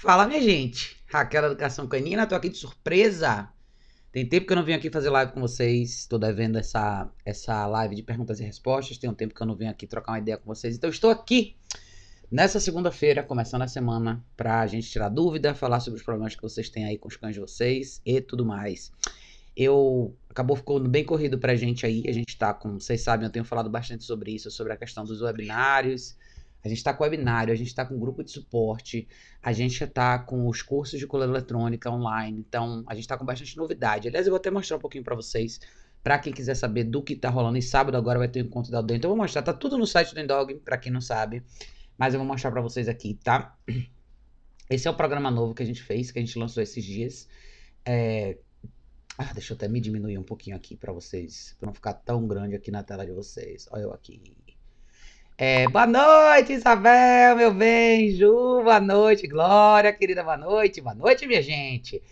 Fala, minha gente. Raquel Educação Canina, tô aqui de surpresa. Tem tempo que eu não venho aqui fazer live com vocês. Tô devendo essa, essa live de perguntas e respostas. Tem um tempo que eu não venho aqui trocar uma ideia com vocês. Então, estou aqui nessa segunda-feira, começando a semana, pra gente tirar dúvida, falar sobre os problemas que vocês têm aí com os cães de vocês e tudo mais. Eu acabou ficando bem corrido pra gente aí. A gente tá com, vocês sabem, eu tenho falado bastante sobre isso, sobre a questão dos webinários a gente está com webinário, a gente está com grupo de suporte, a gente está com os cursos de cola eletrônica online. Então, a gente está com bastante novidade. Aliás, eu vou até mostrar um pouquinho para vocês, para quem quiser saber do que está rolando. E sábado agora vai ter um encontro da Aldem. Então, eu vou mostrar. Tá tudo no site do Endog, para quem não sabe. Mas eu vou mostrar para vocês aqui, tá? Esse é o programa novo que a gente fez, que a gente lançou esses dias. É... Ah, deixa eu até me diminuir um pouquinho aqui para vocês, para não ficar tão grande aqui na tela de vocês. Olha eu aqui. É, boa noite, Isabel, meu bem, Ju, boa noite, Glória, querida, boa noite, boa noite, minha gente.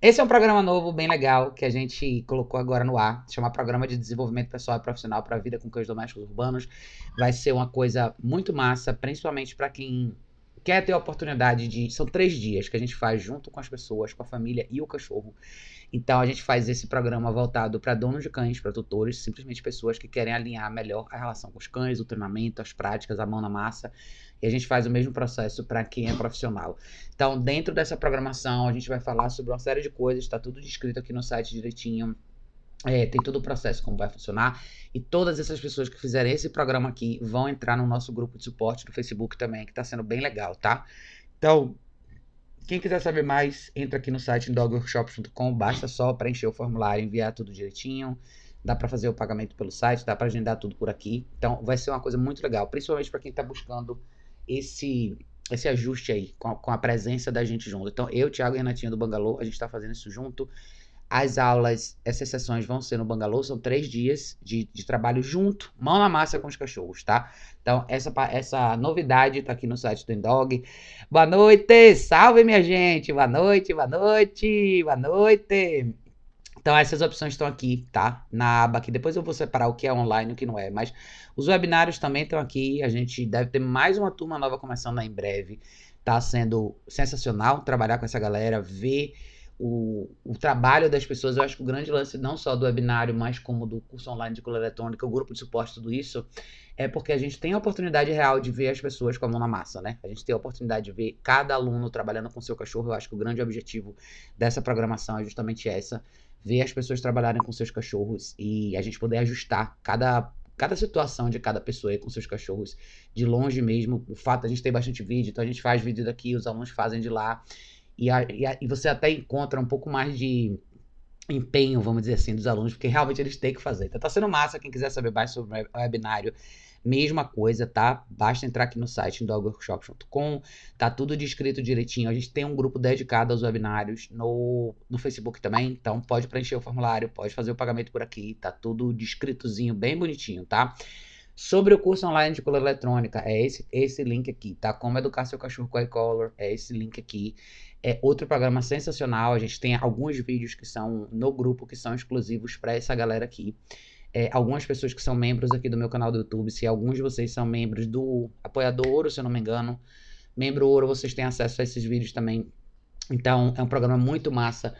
Esse é um programa novo, bem legal, que a gente colocou agora no ar, chama Programa de Desenvolvimento Pessoal e Profissional para a Vida com Cães Domésticos Urbanos. Vai ser uma coisa muito massa, principalmente para quem quer ter a oportunidade de. São três dias que a gente faz junto com as pessoas, com a família e o cachorro. Então a gente faz esse programa voltado para donos de cães, para tutores, simplesmente pessoas que querem alinhar melhor a relação com os cães, o treinamento, as práticas, a mão na massa. E a gente faz o mesmo processo para quem é profissional. Então, dentro dessa programação, a gente vai falar sobre uma série de coisas, está tudo descrito aqui no site direitinho. É, tem todo o processo, como vai funcionar. E todas essas pessoas que fizerem esse programa aqui vão entrar no nosso grupo de suporte do Facebook também, que está sendo bem legal, tá? Então, quem quiser saber mais, entra aqui no site dogworkshops.com, basta só preencher o formulário, enviar tudo direitinho. Dá para fazer o pagamento pelo site, dá para agendar tudo por aqui. Então vai ser uma coisa muito legal, principalmente para quem está buscando esse esse ajuste aí com a, com a, presença da gente junto. Então eu, Thiago e Renatinho do Bangalô, a gente está fazendo isso junto. As aulas, essas sessões vão ser no Bangalô, são três dias de, de trabalho junto, mão na massa com os cachorros, tá? Então, essa, essa novidade tá aqui no site do Endog. Boa noite! Salve, minha gente! Boa noite, boa noite, boa noite! Então, essas opções estão aqui, tá? Na aba aqui. Depois eu vou separar o que é online e o que não é. Mas os webinários também estão aqui. A gente deve ter mais uma turma nova começando em breve. Tá sendo sensacional trabalhar com essa galera, ver o, o trabalho das pessoas. Eu acho que o grande lance, não só do webinário, mas como do curso online de coluna eletrônica, o grupo de suporte, tudo isso, é porque a gente tem a oportunidade real de ver as pessoas com a mão na massa, né? A gente tem a oportunidade de ver cada aluno trabalhando com seu cachorro. Eu acho que o grande objetivo dessa programação é justamente essa: ver as pessoas trabalharem com seus cachorros e a gente poder ajustar cada cada situação de cada pessoa aí com seus cachorros de longe mesmo. O fato a gente tem bastante vídeo, então a gente faz vídeo daqui, os alunos fazem de lá. E, a, e, a, e você até encontra um pouco mais de empenho, vamos dizer assim, dos alunos, porque realmente eles têm que fazer. Então tá sendo massa, quem quiser saber mais sobre o webinário, mesma coisa, tá? Basta entrar aqui no site dogworkshops.com, tá tudo descrito direitinho. A gente tem um grupo dedicado aos webinários no, no Facebook também, então pode preencher o formulário, pode fazer o pagamento por aqui, tá tudo descritozinho, bem bonitinho, tá? Sobre o curso online de color eletrônica, é esse, esse link aqui, tá? Como educar seu cachorro com iColor, é esse link aqui. É outro programa sensacional. A gente tem alguns vídeos que são no grupo, que são exclusivos para essa galera aqui. É, algumas pessoas que são membros aqui do meu canal do YouTube, se alguns de vocês são membros do Apoiador Ouro, se eu não me engano, membro Ouro, vocês têm acesso a esses vídeos também. Então, é um programa muito massa,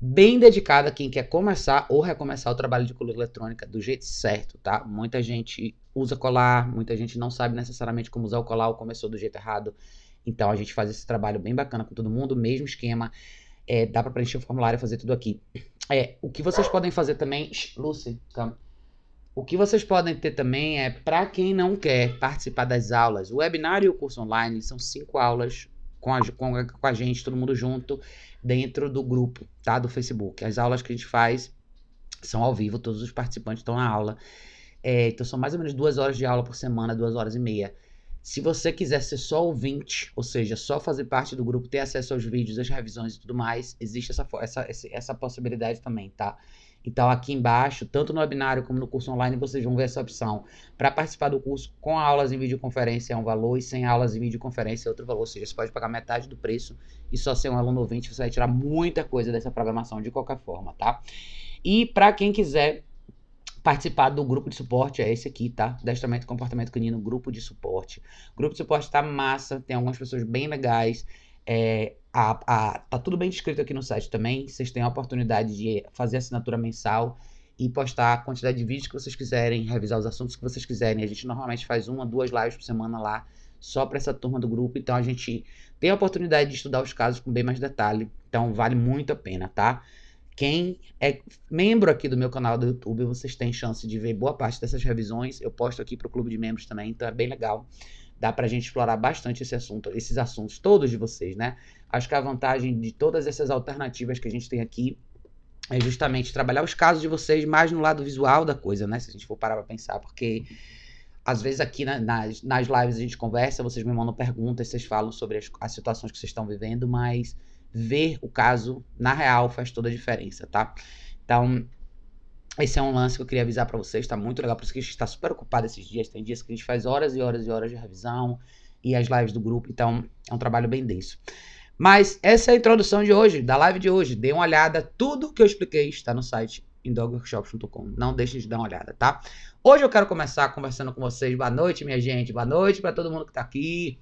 bem dedicado a quem quer começar ou recomeçar o trabalho de coluna eletrônica do jeito certo, tá? Muita gente usa colar, muita gente não sabe necessariamente como usar o colar ou começou do jeito errado. Então a gente faz esse trabalho bem bacana com todo mundo, mesmo esquema. É, dá para preencher o formulário e fazer tudo aqui. É, o que vocês podem fazer também, Lucy, calma. O que vocês podem ter também é para quem não quer participar das aulas, o webinário e o curso online são cinco aulas com a, com, a, com a gente, todo mundo junto, dentro do grupo, tá? Do Facebook. As aulas que a gente faz são ao vivo, todos os participantes estão na aula. É, então são mais ou menos duas horas de aula por semana, duas horas e meia. Se você quiser ser só ouvinte, ou seja, só fazer parte do grupo, ter acesso aos vídeos, às revisões e tudo mais, existe essa, essa, essa possibilidade também, tá? Então, aqui embaixo, tanto no webinário como no curso online, vocês vão ver essa opção. Para participar do curso com aulas em videoconferência é um valor e sem aulas em videoconferência é outro valor. Ou seja, você pode pagar metade do preço e só ser um aluno ouvinte, você vai tirar muita coisa dessa programação de qualquer forma, tá? E para quem quiser participar do grupo de suporte, é esse aqui, tá? Destramento e Comportamento Canino, grupo de suporte. O grupo de suporte tá massa, tem algumas pessoas bem legais. É, a, a, tá tudo bem descrito aqui no site também. Vocês têm a oportunidade de fazer assinatura mensal e postar a quantidade de vídeos que vocês quiserem, revisar os assuntos que vocês quiserem. A gente normalmente faz uma, duas lives por semana lá, só para essa turma do grupo. Então a gente tem a oportunidade de estudar os casos com bem mais detalhe. Então vale muito a pena, tá? Quem é membro aqui do meu canal do YouTube, vocês têm chance de ver boa parte dessas revisões. Eu posto aqui para o clube de membros também, então é bem legal. Dá para a gente explorar bastante esse assunto, esses assuntos, todos de vocês, né? Acho que a vantagem de todas essas alternativas que a gente tem aqui é justamente trabalhar os casos de vocês mais no lado visual da coisa, né? Se a gente for parar pra pensar, porque às vezes aqui na, nas, nas lives a gente conversa, vocês me mandam perguntas, vocês falam sobre as, as situações que vocês estão vivendo, mas ver o caso na real faz toda a diferença, tá? Então, esse é um lance que eu queria avisar para vocês, tá muito legal, por isso que a gente tá super ocupado esses dias, tem dias que a gente faz horas e horas e horas de revisão e as lives do grupo, então é um trabalho bem denso. Mas essa é a introdução de hoje, da live de hoje. Dê uma olhada, tudo que eu expliquei está no site indogworkshops.com. Não deixem de dar uma olhada, tá? Hoje eu quero começar conversando com vocês. Boa noite, minha gente. Boa noite para todo mundo que está aqui.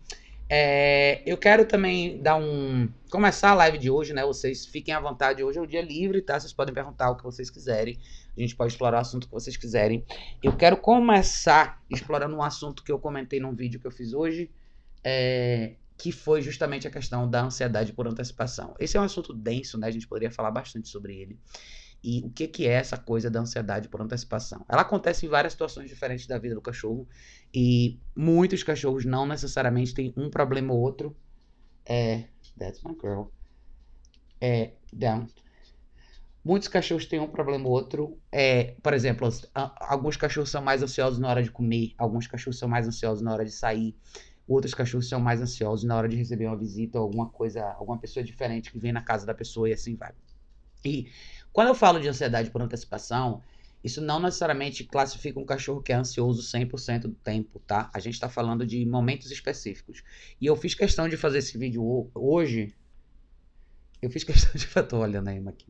É, eu quero também dar um. Começar a live de hoje, né? Vocês fiquem à vontade. Hoje é o dia livre, tá? Vocês podem perguntar o que vocês quiserem. A gente pode explorar o assunto que vocês quiserem. Eu quero começar explorando um assunto que eu comentei num vídeo que eu fiz hoje. É, que foi justamente a questão da ansiedade por antecipação. Esse é um assunto denso, né? A gente poderia falar bastante sobre ele. E o que, que é essa coisa da ansiedade por antecipação? Ela acontece em várias situações diferentes da vida do cachorro e muitos cachorros não necessariamente têm um problema ou outro. É, that's my girl. É, down. Muitos cachorros têm um problema ou outro. É, por exemplo, alguns cachorros são mais ansiosos na hora de comer, alguns cachorros são mais ansiosos na hora de sair. Outros cachorros são mais ansiosos na hora de receber uma visita ou alguma coisa, alguma pessoa diferente que vem na casa da pessoa e assim vai. E quando eu falo de ansiedade por antecipação, isso não necessariamente classifica um cachorro que é ansioso 100% do tempo, tá? A gente está falando de momentos específicos. E eu fiz questão de fazer esse vídeo hoje. Eu fiz questão de. Tô olhando aí aqui.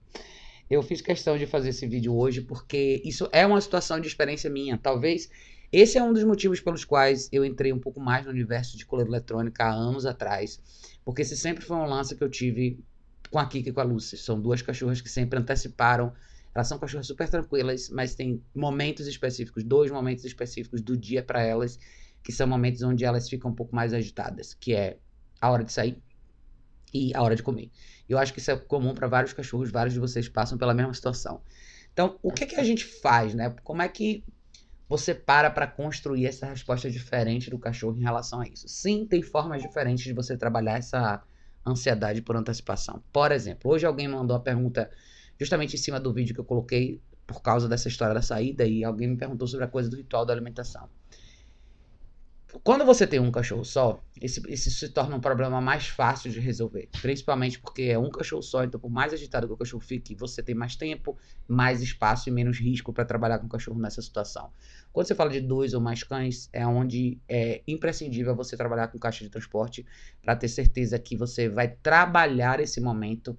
Eu fiz questão de fazer esse vídeo hoje porque isso é uma situação de experiência minha. Talvez esse é um dos motivos pelos quais eu entrei um pouco mais no universo de coleira eletrônica há anos atrás, porque esse sempre foi um lance que eu tive com a Kika e com a Lucy. São duas cachorras que sempre anteciparam. Elas são cachorras super tranquilas, mas tem momentos específicos, dois momentos específicos do dia para elas, que são momentos onde elas ficam um pouco mais agitadas, que é a hora de sair e a hora de comer. Eu acho que isso é comum para vários cachorros, vários de vocês passam pela mesma situação. Então, o que, que a gente faz, né? Como é que você para para construir essa resposta diferente do cachorro em relação a isso. Sim, tem formas diferentes de você trabalhar essa ansiedade por antecipação. Por exemplo, hoje alguém mandou a pergunta justamente em cima do vídeo que eu coloquei por causa dessa história da saída e alguém me perguntou sobre a coisa do ritual da alimentação. Quando você tem um cachorro só, esse, se torna um problema mais fácil de resolver. Principalmente porque é um cachorro só, então por mais agitado que o cachorro fique, você tem mais tempo, mais espaço e menos risco para trabalhar com o cachorro nessa situação. Quando você fala de dois ou mais cães, é onde é imprescindível você trabalhar com caixa de transporte para ter certeza que você vai trabalhar esse momento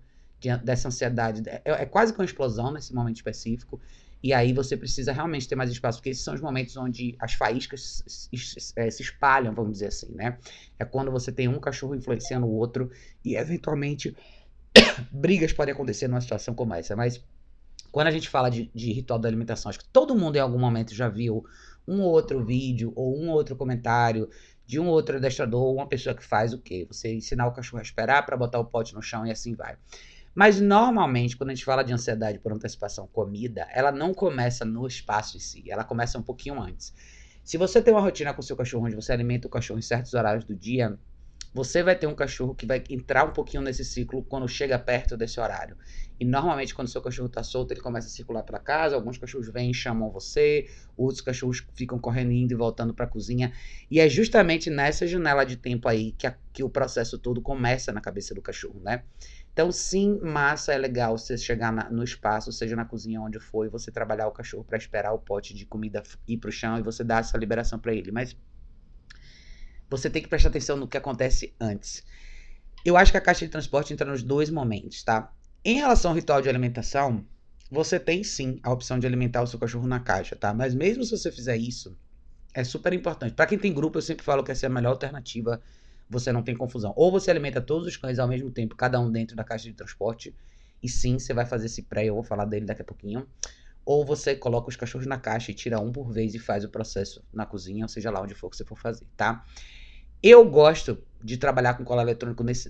dessa ansiedade. É, é quase que uma explosão nesse momento específico e aí você precisa realmente ter mais espaço, porque esses são os momentos onde as faíscas se, é, se espalham, vamos dizer assim, né? É quando você tem um cachorro influenciando o outro e eventualmente brigas podem acontecer numa situação como essa. Mas quando a gente fala de, de ritual da alimentação, acho que todo mundo em algum momento já viu um ou outro vídeo ou um ou outro comentário de um outro adestrador ou uma pessoa que faz o quê? Você ensinar o cachorro a esperar para botar o pote no chão e assim vai. Mas normalmente, quando a gente fala de ansiedade por antecipação comida, ela não começa no espaço em si, ela começa um pouquinho antes. Se você tem uma rotina com seu cachorro onde você alimenta o cachorro em certos horários do dia, você vai ter um cachorro que vai entrar um pouquinho nesse ciclo quando chega perto desse horário. E normalmente, quando seu cachorro está solto, ele começa a circular pela casa. Alguns cachorros vêm e chamam você, outros cachorros ficam correndo, indo e voltando para a cozinha. E é justamente nessa janela de tempo aí que, a, que o processo todo começa na cabeça do cachorro, né? Então, sim, massa é legal você chegar na, no espaço, seja na cozinha onde for, e você trabalhar o cachorro para esperar o pote de comida ir pro chão e você dar essa liberação para ele. Mas você tem que prestar atenção no que acontece antes. Eu acho que a caixa de transporte entra nos dois momentos, tá? Em relação ao ritual de alimentação, você tem sim a opção de alimentar o seu cachorro na caixa, tá? Mas mesmo se você fizer isso, é super importante. Para quem tem grupo, eu sempre falo que essa é a melhor alternativa você não tem confusão. Ou você alimenta todos os cães ao mesmo tempo, cada um dentro da caixa de transporte, e sim, você vai fazer esse pré, eu vou falar dele daqui a pouquinho. Ou você coloca os cachorros na caixa e tira um por vez e faz o processo na cozinha, ou seja lá onde for que você for fazer, tá? Eu gosto de trabalhar com colar eletrônico nesse,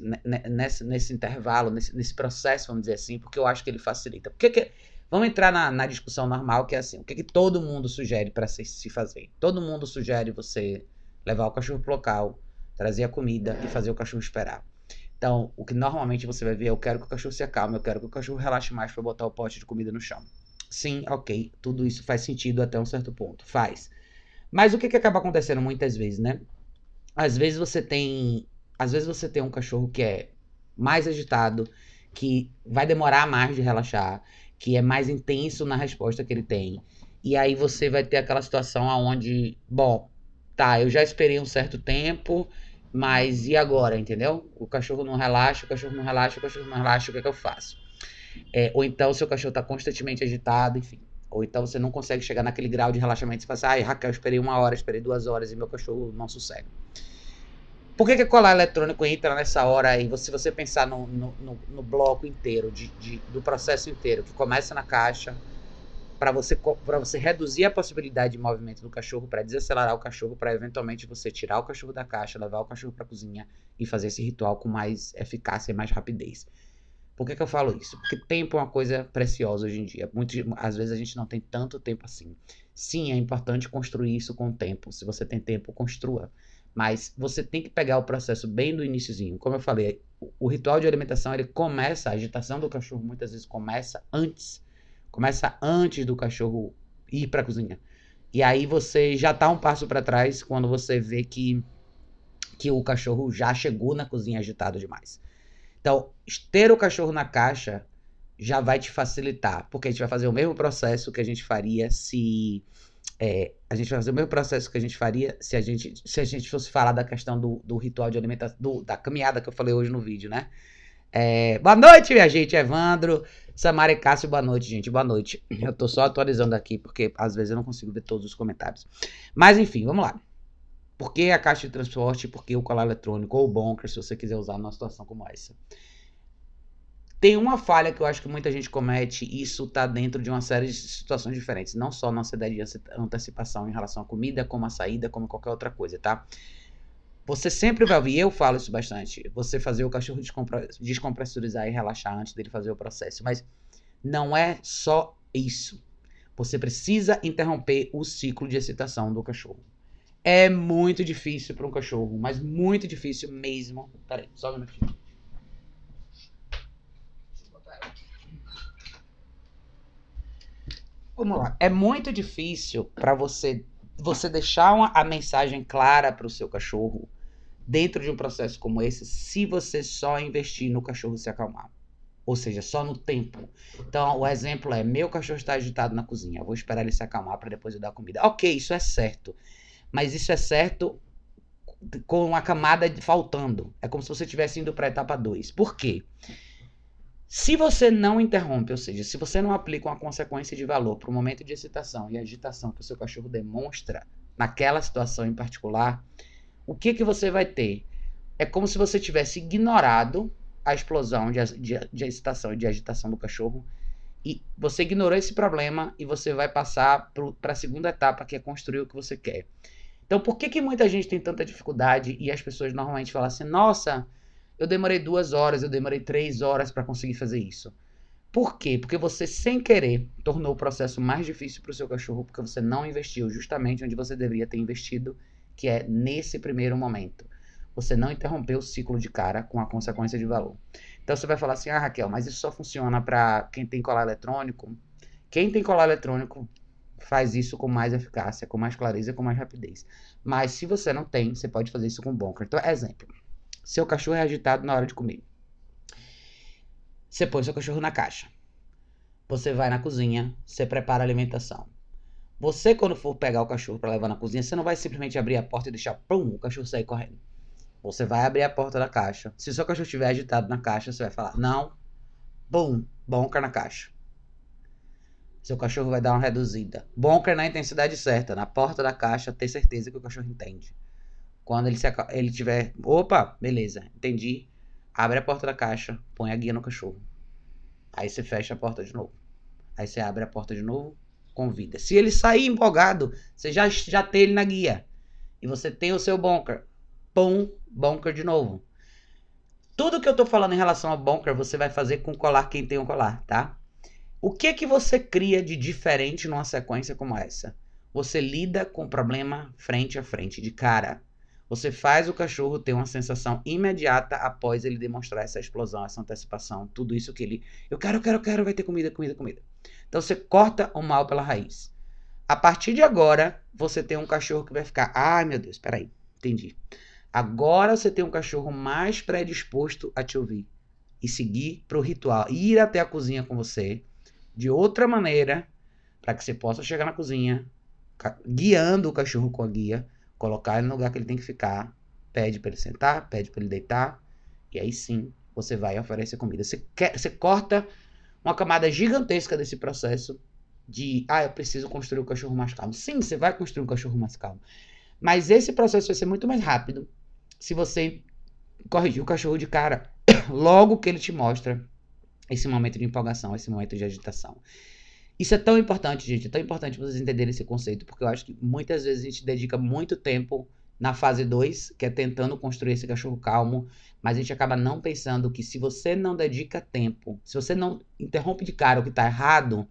nesse, nesse intervalo, nesse, nesse processo, vamos dizer assim, porque eu acho que ele facilita. Porque que, vamos entrar na, na, discussão normal, que é assim, o que, que todo mundo sugere para se, se fazer? Todo mundo sugere você levar o cachorro pro local, trazer a comida e fazer o cachorro esperar. Então, o que normalmente você vai ver é eu quero que o cachorro se acalme, eu quero que o cachorro relaxe mais para botar o pote de comida no chão. Sim, ok, tudo isso faz sentido até um certo ponto, faz. Mas o que, que acaba acontecendo muitas vezes, né? Às vezes você tem, às vezes você tem um cachorro que é mais agitado, que vai demorar mais de relaxar, que é mais intenso na resposta que ele tem. E aí você vai ter aquela situação aonde, bom, tá, eu já esperei um certo tempo, mas e agora, entendeu? O cachorro não relaxa, o cachorro não relaxa, o cachorro não relaxa, o que é que eu faço? É, ou então seu cachorro está constantemente agitado, enfim. Ou então você não consegue chegar naquele grau de relaxamento. Você fala assim, ai, Raquel, esperei uma hora, esperei duas horas e meu cachorro não sossega. Por que, que colar eletrônico entra nessa hora aí? Se você pensar no, no, no, no bloco inteiro, de, de, do processo inteiro, que começa na caixa, para você, você reduzir a possibilidade de movimento do cachorro, para desacelerar o cachorro, para eventualmente você tirar o cachorro da caixa, levar o cachorro para a cozinha e fazer esse ritual com mais eficácia e mais rapidez. Por que, que eu falo isso? Porque tempo é uma coisa preciosa hoje em dia. Muitas, às vezes a gente não tem tanto tempo assim. Sim, é importante construir isso com o tempo. Se você tem tempo, construa. Mas você tem que pegar o processo bem do iníciozinho. Como eu falei, o, o ritual de alimentação ele começa, a agitação do cachorro muitas vezes começa antes Começa antes do cachorro ir para a cozinha. E aí você já tá um passo para trás quando você vê que, que o cachorro já chegou na cozinha agitado demais. Então, ter o cachorro na caixa já vai te facilitar, porque a gente vai fazer o mesmo processo que a gente faria se é, a gente vai fazer o mesmo processo que a gente faria se a gente se a gente fosse falar da questão do, do ritual de alimentação, do, da caminhada que eu falei hoje no vídeo, né? É, boa noite, minha gente. Evandro, Samara e Cássio, boa noite, gente. Boa noite. Eu tô só atualizando aqui, porque às vezes eu não consigo ver todos os comentários. Mas enfim, vamos lá. Por que a caixa de transporte? Por que o colar eletrônico ou o bunker, se você quiser usar numa situação como essa? Tem uma falha que eu acho que muita gente comete, e isso tá dentro de uma série de situações diferentes. Não só na ansiedade de antecipação em relação à comida, como a saída, como qualquer outra coisa, tá? Você sempre vai ouvir, eu falo isso bastante, você fazer o cachorro descompressurizar e relaxar antes dele fazer o processo. Mas não é só isso. Você precisa interromper o ciclo de excitação do cachorro. É muito difícil para um cachorro, mas muito difícil mesmo. Peraí, só um minutinho. Vamos lá. É muito difícil para você você deixar uma, a mensagem clara para o seu cachorro dentro de um processo como esse, se você só investir no cachorro se acalmar. Ou seja, só no tempo. Então, o exemplo é: meu cachorro está agitado na cozinha, eu vou esperar ele se acalmar para depois eu dar comida. Ok, isso é certo. Mas isso é certo com a camada faltando. É como se você estivesse indo para a etapa 2. Por quê? Se você não interrompe, ou seja, se você não aplica uma consequência de valor para o momento de excitação e agitação que o seu cachorro demonstra naquela situação em particular, o que, que você vai ter? É como se você tivesse ignorado a explosão de, de, de excitação e de agitação do cachorro e você ignorou esse problema e você vai passar para a segunda etapa, que é construir o que você quer. Então, por que, que muita gente tem tanta dificuldade e as pessoas normalmente falam assim: nossa, eu demorei duas horas, eu demorei três horas para conseguir fazer isso? Por quê? Porque você, sem querer, tornou o processo mais difícil para o seu cachorro, porque você não investiu justamente onde você deveria ter investido que é nesse primeiro momento. Você não interrompeu o ciclo de cara com a consequência de valor. Então você vai falar assim: ah, Raquel, mas isso só funciona para quem tem colar eletrônico. Quem tem colar eletrônico faz isso com mais eficácia, com mais clareza, com mais rapidez. Mas se você não tem, você pode fazer isso com bunker. Então, exemplo: seu cachorro é agitado na hora de comer. Você põe seu cachorro na caixa. Você vai na cozinha, você prepara a alimentação. Você, quando for pegar o cachorro para levar na cozinha, você não vai simplesmente abrir a porta e deixar pum, o cachorro sair correndo. Você vai abrir a porta da caixa. Se o seu cachorro estiver agitado na caixa, você vai falar: não, bum, bonker na caixa. Seu cachorro vai dar uma reduzida. Bonker na intensidade certa, na porta da caixa, ter certeza que o cachorro entende. Quando ele, se, ele tiver. Opa, beleza, entendi. Abre a porta da caixa, põe a guia no cachorro. Aí você fecha a porta de novo. Aí você abre a porta de novo, convida. Se ele sair empolgado, você já, já tem ele na guia. E você tem o seu bunker. Pum, bunker de novo. Tudo que eu tô falando em relação ao bunker, você vai fazer com colar quem tem um colar, tá? O que que você cria de diferente numa sequência como essa? Você lida com o problema frente a frente, de cara. Você faz o cachorro ter uma sensação imediata após ele demonstrar essa explosão, essa antecipação, tudo isso que ele. Eu quero, eu quero, eu quero, vai ter comida, comida, comida. Então você corta o mal pela raiz. A partir de agora, você tem um cachorro que vai ficar. Ai meu Deus, peraí, entendi. Agora você tem um cachorro mais predisposto a te ouvir e seguir para o ritual, ir até a cozinha com você de outra maneira, para que você possa chegar na cozinha, guiando o cachorro com a guia, colocar ele no lugar que ele tem que ficar, pede para ele sentar, pede para ele deitar, e aí sim você vai oferecer comida. Você, quer, você corta uma camada gigantesca desse processo de, ah, eu preciso construir um cachorro mais calmo. Sim, você vai construir um cachorro mais calmo. Mas esse processo vai ser muito mais rápido se você corrigir o cachorro de cara logo que ele te mostra esse momento de empolgação, esse momento de agitação. Isso é tão importante, gente. É tão importante vocês entenderem esse conceito, porque eu acho que muitas vezes a gente dedica muito tempo na fase 2, que é tentando construir esse cachorro calmo, mas a gente acaba não pensando que se você não dedica tempo, se você não interrompe de cara o que está errado,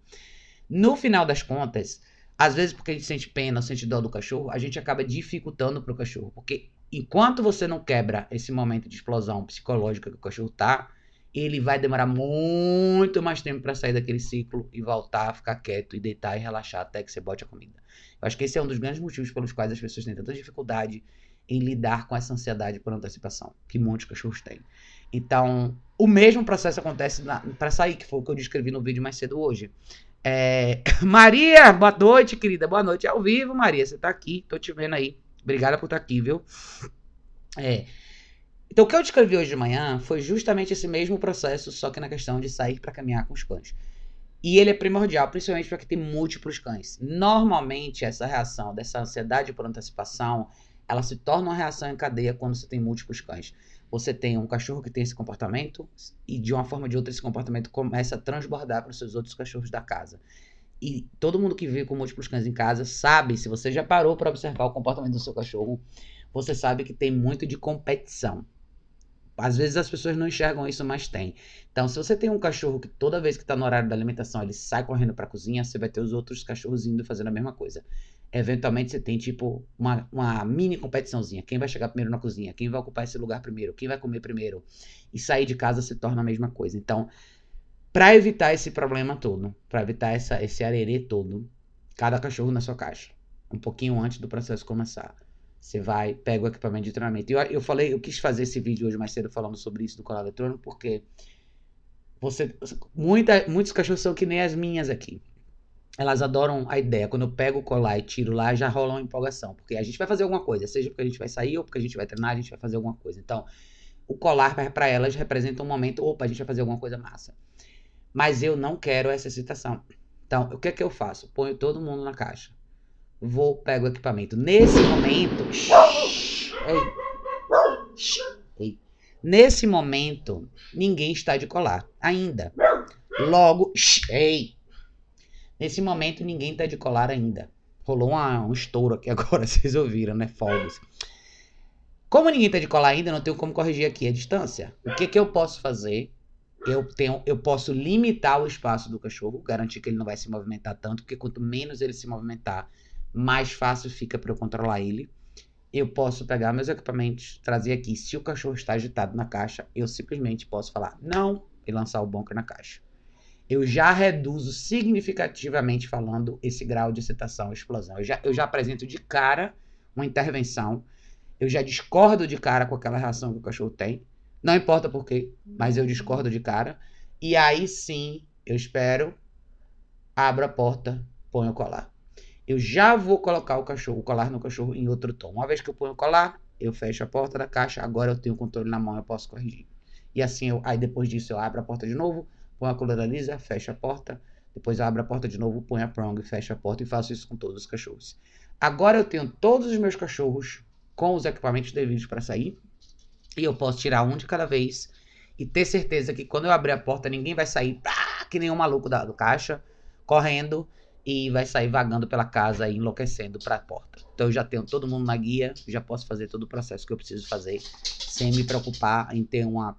no final das contas, às vezes porque a gente sente pena, sente dó do cachorro, a gente acaba dificultando para o cachorro, porque enquanto você não quebra esse momento de explosão psicológica que o cachorro tá, ele vai demorar muito mais tempo para sair daquele ciclo e voltar a ficar quieto e deitar e relaxar até que você bote a comida. Acho que esse é um dos grandes motivos pelos quais as pessoas têm tanta dificuldade em lidar com essa ansiedade por antecipação, que muitos cachorros têm. Então, o mesmo processo acontece para sair, que foi o que eu descrevi no vídeo mais cedo hoje. É... Maria, boa noite, querida. Boa noite ao vivo, Maria. Você tá aqui, tô te vendo aí. Obrigada por estar aqui, viu? É. Então, o que eu descrevi hoje de manhã foi justamente esse mesmo processo, só que na questão de sair para caminhar com os cães. E ele é primordial, principalmente para quem tem múltiplos cães. Normalmente, essa reação dessa ansiedade por antecipação, ela se torna uma reação em cadeia quando você tem múltiplos cães. Você tem um cachorro que tem esse comportamento e de uma forma ou de outra esse comportamento começa a transbordar para os seus outros cachorros da casa. E todo mundo que vive com múltiplos cães em casa sabe, se você já parou para observar o comportamento do seu cachorro, você sabe que tem muito de competição. Às vezes as pessoas não enxergam isso, mas tem. Então, se você tem um cachorro que toda vez que está no horário da alimentação ele sai correndo para a cozinha, você vai ter os outros cachorros indo fazendo a mesma coisa. Eventualmente você tem tipo uma, uma mini competiçãozinha. Quem vai chegar primeiro na cozinha? Quem vai ocupar esse lugar primeiro? Quem vai comer primeiro? E sair de casa se torna a mesma coisa. Então, para evitar esse problema todo, para evitar essa, esse arerê todo, cada cachorro na sua caixa, um pouquinho antes do processo começar. Você vai, pega o equipamento de treinamento. Eu, eu falei, eu quis fazer esse vídeo hoje mais cedo falando sobre isso do colar eletrônico, porque você, muita, muitos cachorros são que nem as minhas aqui. Elas adoram a ideia. Quando eu pego o colar e tiro lá, já rola uma empolgação. Porque a gente vai fazer alguma coisa, seja porque a gente vai sair ou porque a gente vai treinar, a gente vai fazer alguma coisa. Então, o colar para elas representa um momento, opa, a gente vai fazer alguma coisa massa. Mas eu não quero essa excitação. Então, o que é que eu faço? Ponho todo mundo na caixa. Vou, pego o equipamento. Nesse momento. Ei, ei, nesse momento, ninguém está de colar. Ainda. Logo. Ei. Nesse momento, ninguém está de colar ainda. Rolou uma, um estouro aqui agora, vocês ouviram, né? Fogos. Como ninguém está de colar ainda, não tenho como corrigir aqui a distância. O que, que eu posso fazer eu, tenho, eu posso limitar o espaço do cachorro, garantir que ele não vai se movimentar tanto, porque quanto menos ele se movimentar, mais fácil fica para eu controlar ele. Eu posso pegar meus equipamentos, trazer aqui. Se o cachorro está agitado na caixa, eu simplesmente posso falar não e lançar o bunker na caixa. Eu já reduzo significativamente falando esse grau de excitação, explosão. Eu já, eu já apresento de cara uma intervenção. Eu já discordo de cara com aquela reação que o cachorro tem não importa por quê, mas eu discordo de cara. E aí sim, eu espero, abro a porta, ponho o colar. Eu já vou colocar o cachorro, o colar no cachorro em outro tom. Uma vez que eu ponho o colar, eu fecho a porta da caixa, agora eu tenho o controle na mão, eu posso corrigir. E assim, eu, aí depois disso eu abro a porta de novo, ponho a coleira lisa, fecho a porta, depois eu abro a porta de novo, ponho a prong, fecho a porta e faço isso com todos os cachorros. Agora eu tenho todos os meus cachorros com os equipamentos devidos para sair. E eu posso tirar um de cada vez e ter certeza que quando eu abrir a porta ninguém vai sair pá, que nem um maluco da, do caixa, correndo e vai sair vagando pela casa e enlouquecendo para a porta. Então eu já tenho todo mundo na guia, já posso fazer todo o processo que eu preciso fazer sem me preocupar em ter uma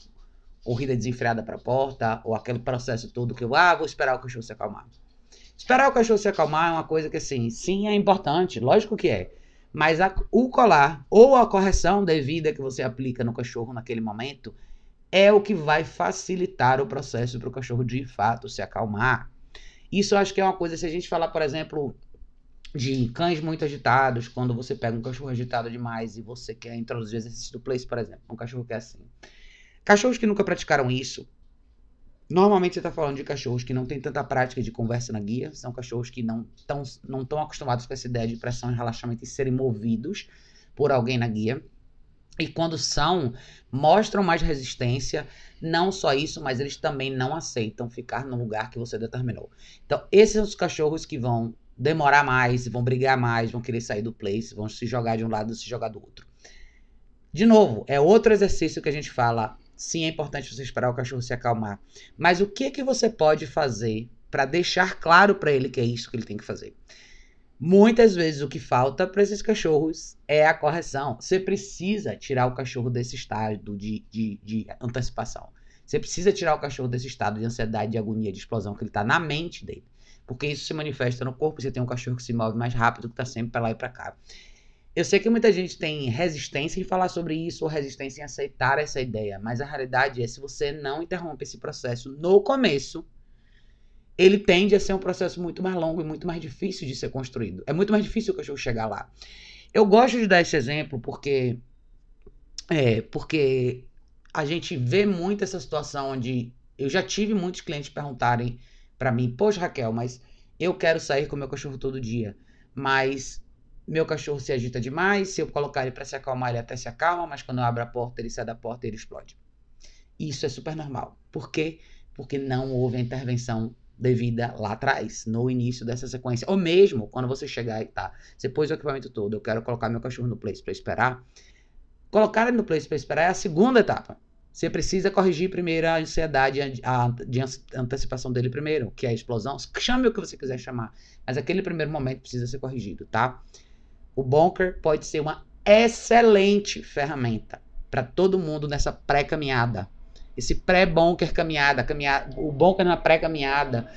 corrida desenfreada para a porta ou aquele processo todo que eu ah, vou esperar o cachorro se acalmar. Esperar o cachorro se acalmar é uma coisa que assim, sim, é importante, lógico que é. Mas a, o colar ou a correção devida que você aplica no cachorro naquele momento é o que vai facilitar o processo para o cachorro de fato se acalmar. Isso eu acho que é uma coisa, se a gente falar, por exemplo, de cães muito agitados, quando você pega um cachorro agitado demais e você quer introduzir exercício do place, por exemplo, um cachorro que é assim. Cachorros que nunca praticaram isso, Normalmente você está falando de cachorros que não têm tanta prática de conversa na guia, são cachorros que não estão não tão acostumados com essa ideia de pressão e relaxamento e serem movidos por alguém na guia. E quando são, mostram mais resistência. Não só isso, mas eles também não aceitam ficar no lugar que você determinou. Então, esses são os cachorros que vão demorar mais, vão brigar mais, vão querer sair do place, vão se jogar de um lado e se jogar do outro. De novo, é outro exercício que a gente fala Sim, é importante você esperar o cachorro se acalmar. Mas o que que você pode fazer para deixar claro para ele que é isso que ele tem que fazer? Muitas vezes o que falta para esses cachorros é a correção. Você precisa tirar o cachorro desse estado de, de, de antecipação. Você precisa tirar o cachorro desse estado de ansiedade, de agonia, de explosão que ele está na mente dele. Porque isso se manifesta no corpo. Você tem um cachorro que se move mais rápido, que está sempre para lá e para cá. Eu sei que muita gente tem resistência em falar sobre isso ou resistência em aceitar essa ideia, mas a realidade é se você não interrompe esse processo no começo, ele tende a ser um processo muito mais longo e muito mais difícil de ser construído. É muito mais difícil o cachorro chegar lá. Eu gosto de dar esse exemplo porque é, porque a gente vê muito essa situação onde eu já tive muitos clientes perguntarem para mim: "Poxa, Raquel, mas eu quero sair com meu cachorro todo dia, mas meu cachorro se agita demais, se eu colocar ele para se acalmar, ele até se acalma, mas quando eu abro a porta, ele sai da porta e ele explode. Isso é super normal. Por quê? Porque não houve a intervenção devida lá atrás, no início dessa sequência. Ou mesmo quando você chegar e tá, você pôs o equipamento todo, eu quero colocar meu cachorro no place para esperar. Colocar ele no place para esperar é a segunda etapa. Você precisa corrigir primeiro a ansiedade a, de antecipação dele primeiro, que é a explosão. Chame o que você quiser chamar. Mas aquele primeiro momento precisa ser corrigido, tá? O Bonker pode ser uma excelente ferramenta para todo mundo nessa pré-caminhada. Esse pré-bonker caminhada, caminhada, o bonker na pré-caminhada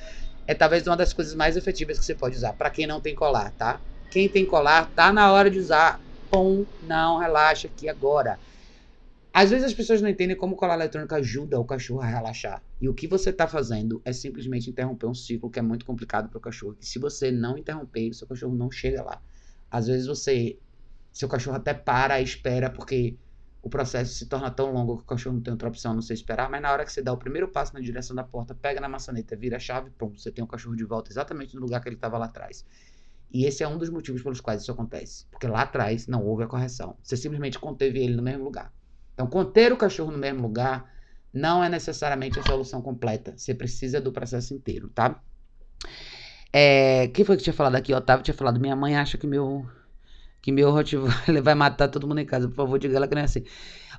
é talvez uma das coisas mais efetivas que você pode usar para quem não tem colar, tá? Quem tem colar, tá na hora de usar. Pum, não, relaxa aqui agora. Às vezes as pessoas não entendem como colar eletrônico ajuda o cachorro a relaxar. E o que você está fazendo é simplesmente interromper um ciclo que é muito complicado para o cachorro. E se você não interromper, seu cachorro não chega lá. Às vezes você, seu cachorro até para, espera, porque o processo se torna tão longo que o cachorro não tem outra opção a não ser esperar, mas na hora que você dá o primeiro passo na direção da porta, pega na maçaneta, vira a chave, pronto, você tem o cachorro de volta exatamente no lugar que ele estava lá atrás. E esse é um dos motivos pelos quais isso acontece, porque lá atrás não houve a correção. Você simplesmente conteve ele no mesmo lugar. Então, conter o cachorro no mesmo lugar não é necessariamente a solução completa. Você precisa do processo inteiro, tá? É, quem foi que tinha falado aqui? Otávio tinha falado. Minha mãe acha que meu que meu Rottweiler vai matar todo mundo em casa. Por favor, diga ela que não é assim.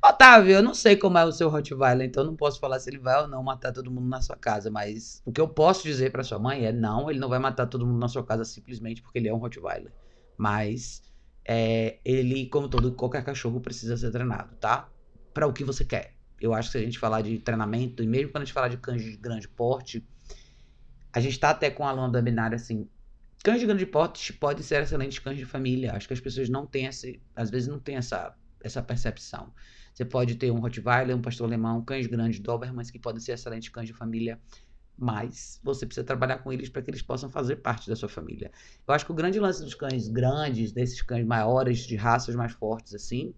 Otávio, eu não sei como é o seu Rottweiler, então não posso falar se ele vai ou não matar todo mundo na sua casa. Mas o que eu posso dizer para sua mãe é: não, ele não vai matar todo mundo na sua casa simplesmente porque ele é um Rottweiler. Mas é, ele, como todo qualquer cachorro, precisa ser treinado, tá? Para o que você quer. Eu acho que se a gente falar de treinamento, e mesmo quando a gente falar de cães de grande porte, a gente tá até com a aluna da binária assim. Cães de grande porte podem ser excelentes cães de família. Acho que as pessoas não têm essa. Às vezes não têm essa, essa percepção. Você pode ter um Rottweiler, um pastor alemão, cães grandes, Dobermans, que podem ser excelentes cães de família. Mas você precisa trabalhar com eles para que eles possam fazer parte da sua família. Eu acho que o grande lance dos cães grandes, desses cães maiores, de raças mais fortes, assim,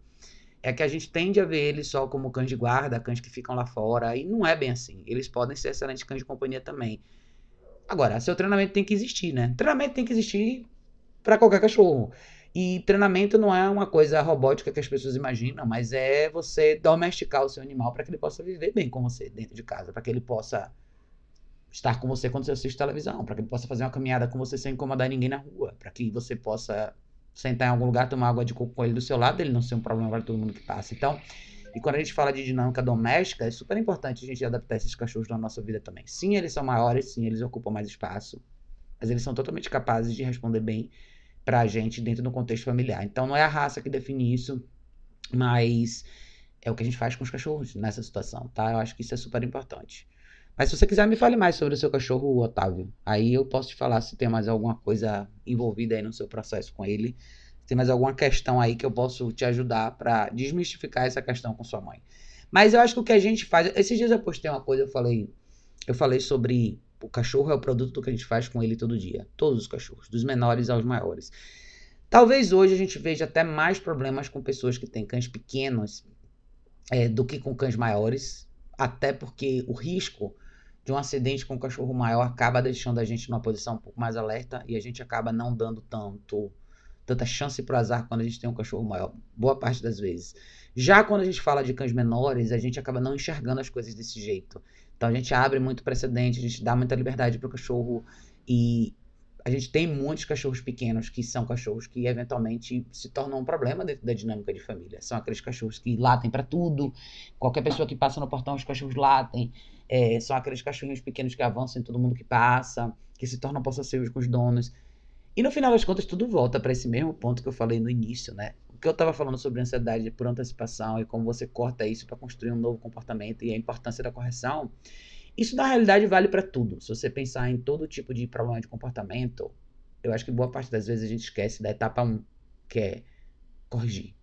é que a gente tende a ver eles só como cães de guarda, cães que ficam lá fora, e não é bem assim. Eles podem ser excelentes cães de companhia também. Agora, seu treinamento tem que existir, né? Treinamento tem que existir para qualquer cachorro. E treinamento não é uma coisa robótica que as pessoas imaginam, mas é você domesticar o seu animal para que ele possa viver bem com você dentro de casa, para que ele possa estar com você quando você assiste televisão, para que ele possa fazer uma caminhada com você sem incomodar ninguém na rua, para que você possa sentar em algum lugar, tomar água de coco com ele do seu lado, ele não ser um problema para todo mundo que passa. Então, e quando a gente fala de dinâmica doméstica, é super importante a gente adaptar esses cachorros na nossa vida também. Sim, eles são maiores, sim, eles ocupam mais espaço, mas eles são totalmente capazes de responder bem pra gente dentro do contexto familiar. Então, não é a raça que define isso, mas é o que a gente faz com os cachorros nessa situação, tá? Eu acho que isso é super importante. Mas se você quiser, me fale mais sobre o seu cachorro, Otávio. Aí eu posso te falar se tem mais alguma coisa envolvida aí no seu processo com ele. Tem mais alguma questão aí que eu posso te ajudar para desmistificar essa questão com sua mãe. Mas eu acho que o que a gente faz. Esses dias eu postei uma coisa, eu falei. Eu falei sobre o cachorro é o produto que a gente faz com ele todo dia. Todos os cachorros, dos menores aos maiores. Talvez hoje a gente veja até mais problemas com pessoas que têm cães pequenos é, do que com cães maiores, até porque o risco de um acidente com um cachorro maior acaba deixando a gente numa posição um pouco mais alerta e a gente acaba não dando tanto tanta chance para o azar quando a gente tem um cachorro maior, boa parte das vezes. Já quando a gente fala de cães menores, a gente acaba não enxergando as coisas desse jeito. Então a gente abre muito precedente, a gente dá muita liberdade para o cachorro e a gente tem muitos cachorros pequenos que são cachorros que eventualmente se tornam um problema dentro da dinâmica de família. São aqueles cachorros que latem para tudo. Qualquer pessoa que passa no portão, os cachorros latem. É, são aqueles cachorrinhos pequenos que avançam em todo mundo que passa, que se tornam possessivos com os donos. E no final das contas, tudo volta para esse mesmo ponto que eu falei no início, né? O que eu estava falando sobre ansiedade por antecipação e como você corta isso para construir um novo comportamento e a importância da correção isso na realidade vale para tudo. Se você pensar em todo tipo de problema de comportamento, eu acho que boa parte das vezes a gente esquece da etapa 1, que é corrigir.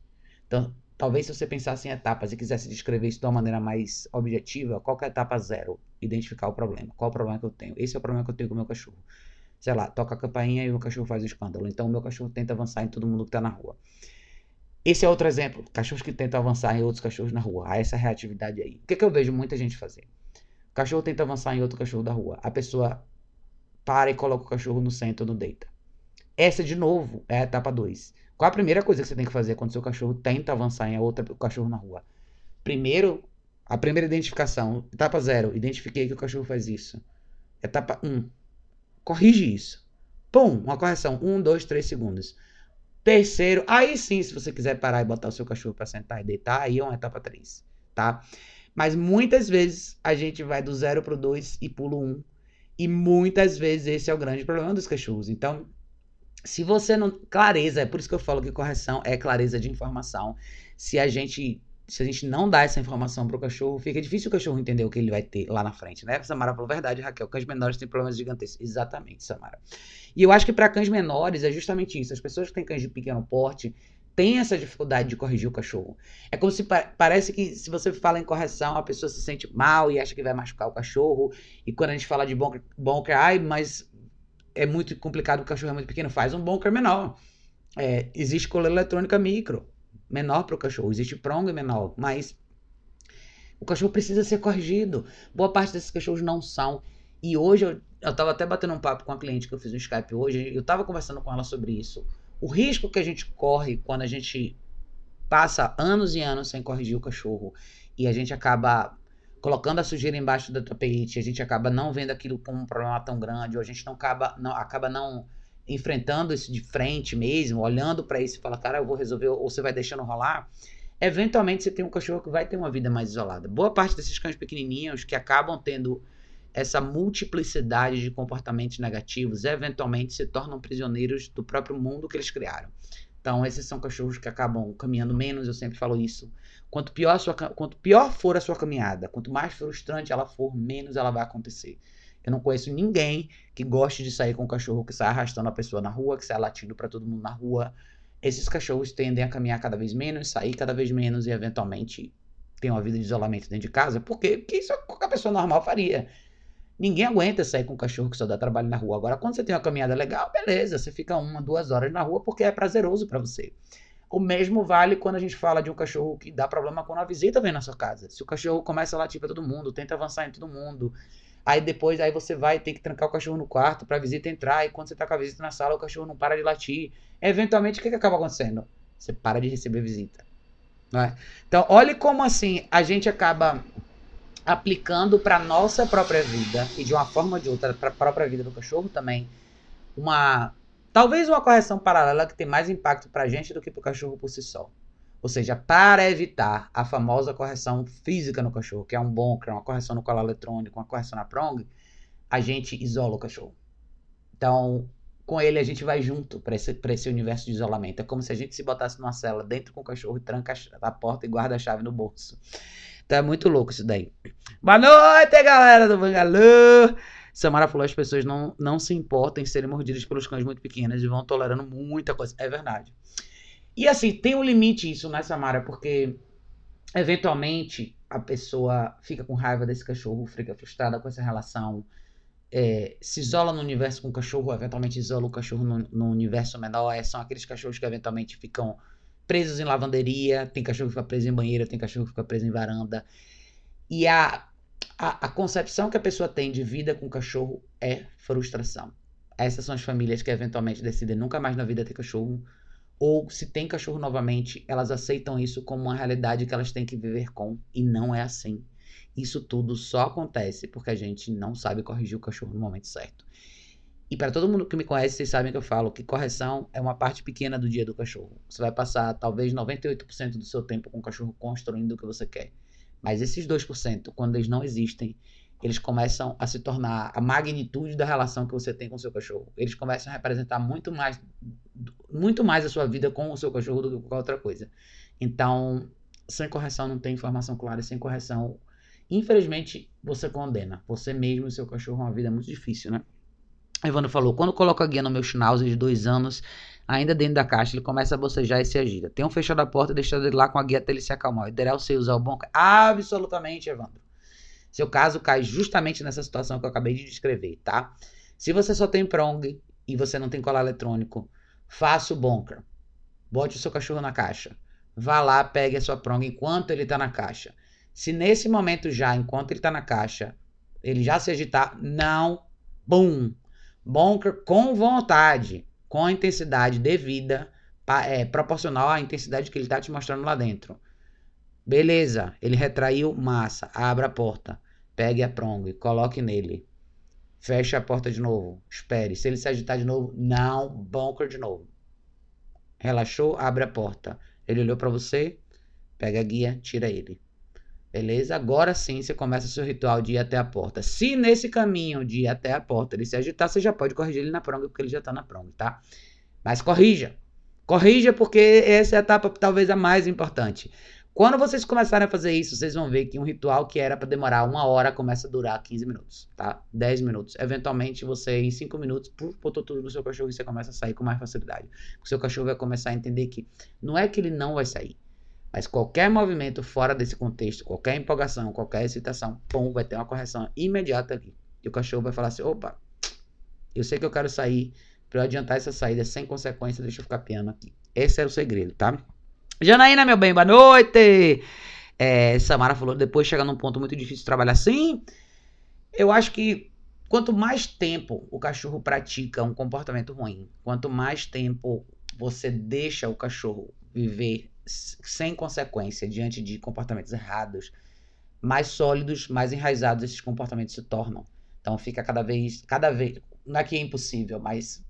Então, talvez se você pensasse em etapas e quisesse descrever isso de uma maneira mais objetiva, qual é a etapa zero? Identificar o problema. Qual é o problema que eu tenho? Esse é o problema que eu tenho com o meu cachorro. Sei lá, toca a campainha e o cachorro faz o escândalo. Então, o meu cachorro tenta avançar em todo mundo que está na rua. Esse é outro exemplo. Cachorros que tentam avançar em outros cachorros na rua. Há essa reatividade aí. O que, que eu vejo muita gente fazer? cachorro tenta avançar em outro cachorro da rua. A pessoa para e coloca o cachorro no centro, no deita. Essa, de novo, é a etapa 2. Qual a primeira coisa que você tem que fazer quando seu cachorro tenta avançar em outro cachorro na rua? Primeiro, a primeira identificação. Etapa 0, identifiquei que o cachorro faz isso. Etapa 1, um, corrige isso. Pum, uma correção. 1, 2, 3 segundos. Terceiro, aí sim, se você quiser parar e botar o seu cachorro para sentar e deitar, aí é uma etapa 3, tá? Mas muitas vezes a gente vai do zero pro dois e pula um. E muitas vezes esse é o grande problema dos cachorros. Então, se você não. Clareza, é por isso que eu falo que correção é clareza de informação. Se a gente. Se a gente não dá essa informação pro cachorro, fica difícil o cachorro entender o que ele vai ter lá na frente, né? Samara falou verdade, Raquel. Cães menores têm problemas gigantescos. Exatamente, Samara. E eu acho que para cães menores é justamente isso. As pessoas que têm cães de pequeno porte, tem essa dificuldade de corrigir o cachorro. É como se pa parece que se você fala em correção, a pessoa se sente mal e acha que vai machucar o cachorro. E quando a gente fala de bunker, bunker ai, mas é muito complicado, o cachorro é muito pequeno, faz um bunker menor. É, existe coleira eletrônica micro, menor para o cachorro. Existe prong menor, mas o cachorro precisa ser corrigido. Boa parte desses cachorros não são. E hoje eu, eu tava até batendo um papo com a cliente que eu fiz no Skype hoje, eu tava conversando com ela sobre isso o risco que a gente corre quando a gente passa anos e anos sem corrigir o cachorro e a gente acaba colocando a sujeira embaixo do tapete, a gente acaba não vendo aquilo como um problema tão grande, ou a gente não acaba não, acaba não enfrentando isso de frente mesmo, olhando para isso e fala, cara, eu vou resolver, ou você vai deixando rolar. Eventualmente você tem um cachorro que vai ter uma vida mais isolada. Boa parte desses cães pequenininhos que acabam tendo essa multiplicidade de comportamentos negativos eventualmente se tornam prisioneiros do próprio mundo que eles criaram. Então, esses são cachorros que acabam caminhando menos, eu sempre falo isso. Quanto pior, sua, quanto pior for a sua caminhada, quanto mais frustrante ela for, menos ela vai acontecer. Eu não conheço ninguém que goste de sair com um cachorro que sai arrastando a pessoa na rua, que sai latindo para todo mundo na rua. Esses cachorros tendem a caminhar cada vez menos, sair cada vez menos e eventualmente ter uma vida de isolamento dentro de casa. Por quê? Porque isso qualquer pessoa normal faria. Ninguém aguenta sair com um cachorro que só dá trabalho na rua. Agora, quando você tem uma caminhada legal, beleza, você fica uma, duas horas na rua porque é prazeroso para você. O mesmo vale quando a gente fala de um cachorro que dá problema quando a visita vem na sua casa. Se o cachorro começa a latir pra todo mundo, tenta avançar em todo mundo, aí depois aí você vai ter que trancar o cachorro no quarto pra visita entrar, e quando você tá com a visita na sala, o cachorro não para de latir. Eventualmente, o que, que acaba acontecendo? Você para de receber visita. É? Então, olhe como assim a gente acaba aplicando para nossa própria vida e de uma forma ou de outra para a própria vida do cachorro também uma Talvez uma correção paralela que tem mais impacto pra gente do que pro cachorro por si só. Ou seja, para evitar a famosa correção física no cachorro, que é um bunker, uma correção no colar eletrônico, uma correção na prong, a gente isola o cachorro. Então, com ele a gente vai junto para esse, esse universo de isolamento. É como se a gente se botasse numa cela dentro com o cachorro e tranca a porta e guarda a chave no bolso. É muito louco isso daí. Boa noite, galera do Bangalô! Samara falou: as pessoas não, não se importam em serem mordidas pelos cães muito pequenos e vão tolerando muita coisa. É verdade. E assim, tem um limite isso, né, Samara? Porque eventualmente a pessoa fica com raiva desse cachorro, fica frustrada com essa relação, é, se isola no universo com o cachorro, eventualmente isola o cachorro no, no universo menor. É, são aqueles cachorros que eventualmente ficam presos em lavanderia, tem cachorro que fica preso em banheiro, tem cachorro que fica preso em varanda. E a, a, a concepção que a pessoa tem de vida com o cachorro é frustração. Essas são as famílias que eventualmente decidem nunca mais na vida ter cachorro. Ou se tem cachorro novamente, elas aceitam isso como uma realidade que elas têm que viver com. E não é assim. Isso tudo só acontece porque a gente não sabe corrigir o cachorro no momento certo. E para todo mundo que me conhece, vocês sabem que eu falo que correção é uma parte pequena do dia do cachorro. Você vai passar talvez 98% do seu tempo com o cachorro construindo o que você quer. Mas esses 2%, quando eles não existem, eles começam a se tornar a magnitude da relação que você tem com o seu cachorro. Eles começam a representar muito mais, muito mais a sua vida com o seu cachorro do que qualquer outra coisa. Então, sem correção não tem informação clara, sem correção Infelizmente, você condena você mesmo e seu cachorro uma vida muito difícil, né? Evandro falou: quando coloco a guia no meu schnauzer de dois anos, ainda dentro da caixa, ele começa a bocejar e se agita. Tenho fechado a porta e deixado ele lá com a guia até ele se acalmar. O ideal você usar o bom. Absolutamente, Evandro. Seu caso cai justamente nessa situação que eu acabei de descrever, tá? Se você só tem prong e você não tem colar eletrônico, faça o bunker. Bote o seu cachorro na caixa. Vá lá, pegue a sua prong enquanto ele está na caixa. Se nesse momento já, enquanto ele está na caixa, ele já se agitar, não, bum, bunker com vontade, com a intensidade devida, é, proporcional à intensidade que ele está te mostrando lá dentro. Beleza, ele retraiu massa, abra a porta, pegue a prong, coloque nele, feche a porta de novo, espere. Se ele se agitar de novo, não, bunker de novo. Relaxou, abre a porta. Ele olhou para você, pega a guia, tira ele. Beleza? Agora sim você começa seu ritual de ir até a porta. Se nesse caminho de ir até a porta ele se agitar, você já pode corrigir ele na pronga, porque ele já está na pronga, tá? Mas corrija. Corrija porque essa é a etapa talvez a mais importante. Quando vocês começarem a fazer isso, vocês vão ver que um ritual que era para demorar uma hora começa a durar 15 minutos, tá? 10 minutos. Eventualmente, você, em 5 minutos, puf, botou tudo no seu cachorro e você começa a sair com mais facilidade. O seu cachorro vai começar a entender que não é que ele não vai sair. Mas qualquer movimento fora desse contexto, qualquer empolgação, qualquer excitação, pum, vai ter uma correção imediata aqui. E o cachorro vai falar assim: opa, eu sei que eu quero sair, para eu adiantar essa saída sem consequência, deixa eu ficar piano aqui. Esse é o segredo, tá? Janaína, meu bem, boa noite! É, Samara falou, depois chega num ponto muito difícil de trabalhar assim. Eu acho que quanto mais tempo o cachorro pratica um comportamento ruim, quanto mais tempo você deixa o cachorro viver sem consequência diante de comportamentos errados, mais sólidos, mais enraizados esses comportamentos se tornam. Então fica cada vez, cada vez, não é que é impossível, mas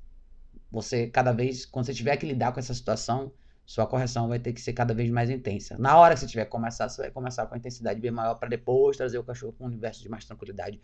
você cada vez, quando você tiver que lidar com essa situação, sua correção vai ter que ser cada vez mais intensa. Na hora que você tiver que começar, você vai começar com a intensidade bem maior para depois trazer o cachorro com um universo de mais tranquilidade.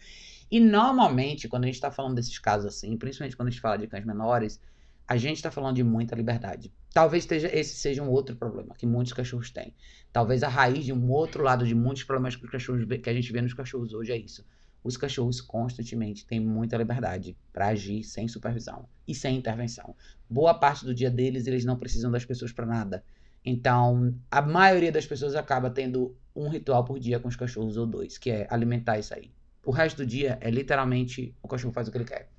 E normalmente, quando a gente está falando desses casos assim, principalmente quando a gente fala de cães menores, a gente está falando de muita liberdade. Talvez esteja, esse seja um outro problema que muitos cachorros têm. Talvez a raiz de um outro lado de muitos problemas que, os cachorros, que a gente vê nos cachorros hoje é isso. Os cachorros constantemente têm muita liberdade para agir sem supervisão e sem intervenção. Boa parte do dia deles, eles não precisam das pessoas para nada. Então, a maioria das pessoas acaba tendo um ritual por dia com os cachorros ou dois, que é alimentar e sair. O resto do dia é literalmente o cachorro faz o que ele quer.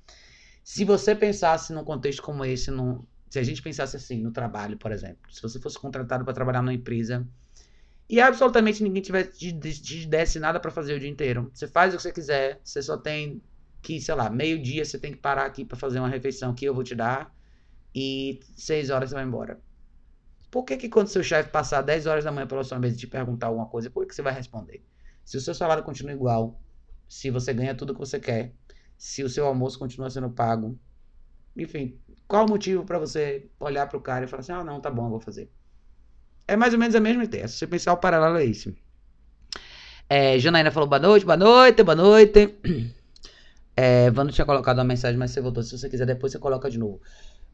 Se você pensasse num contexto como esse, num, se a gente pensasse assim no trabalho, por exemplo, se você fosse contratado para trabalhar numa empresa e absolutamente ninguém tivesse te, te desse nada para fazer o dia inteiro, você faz o que você quiser, você só tem que, sei lá, meio dia você tem que parar aqui para fazer uma refeição que eu vou te dar e seis horas você vai embora. Por que, que quando seu chefe passar 10 horas da manhã pela sua mesa e te perguntar alguma coisa, por que, que você vai responder? Se o seu salário continua igual, se você ganha tudo que você quer, se o seu almoço continua sendo pago. Enfim, qual o motivo para você olhar para o cara e falar assim: ah, não, tá bom, eu vou fazer? É mais ou menos a mesma ideia. Se você pensar o paralelo é esse. É, Janaína falou boa noite, boa noite, boa noite. É, Vando tinha colocado uma mensagem, mas você voltou. Se você quiser, depois você coloca de novo.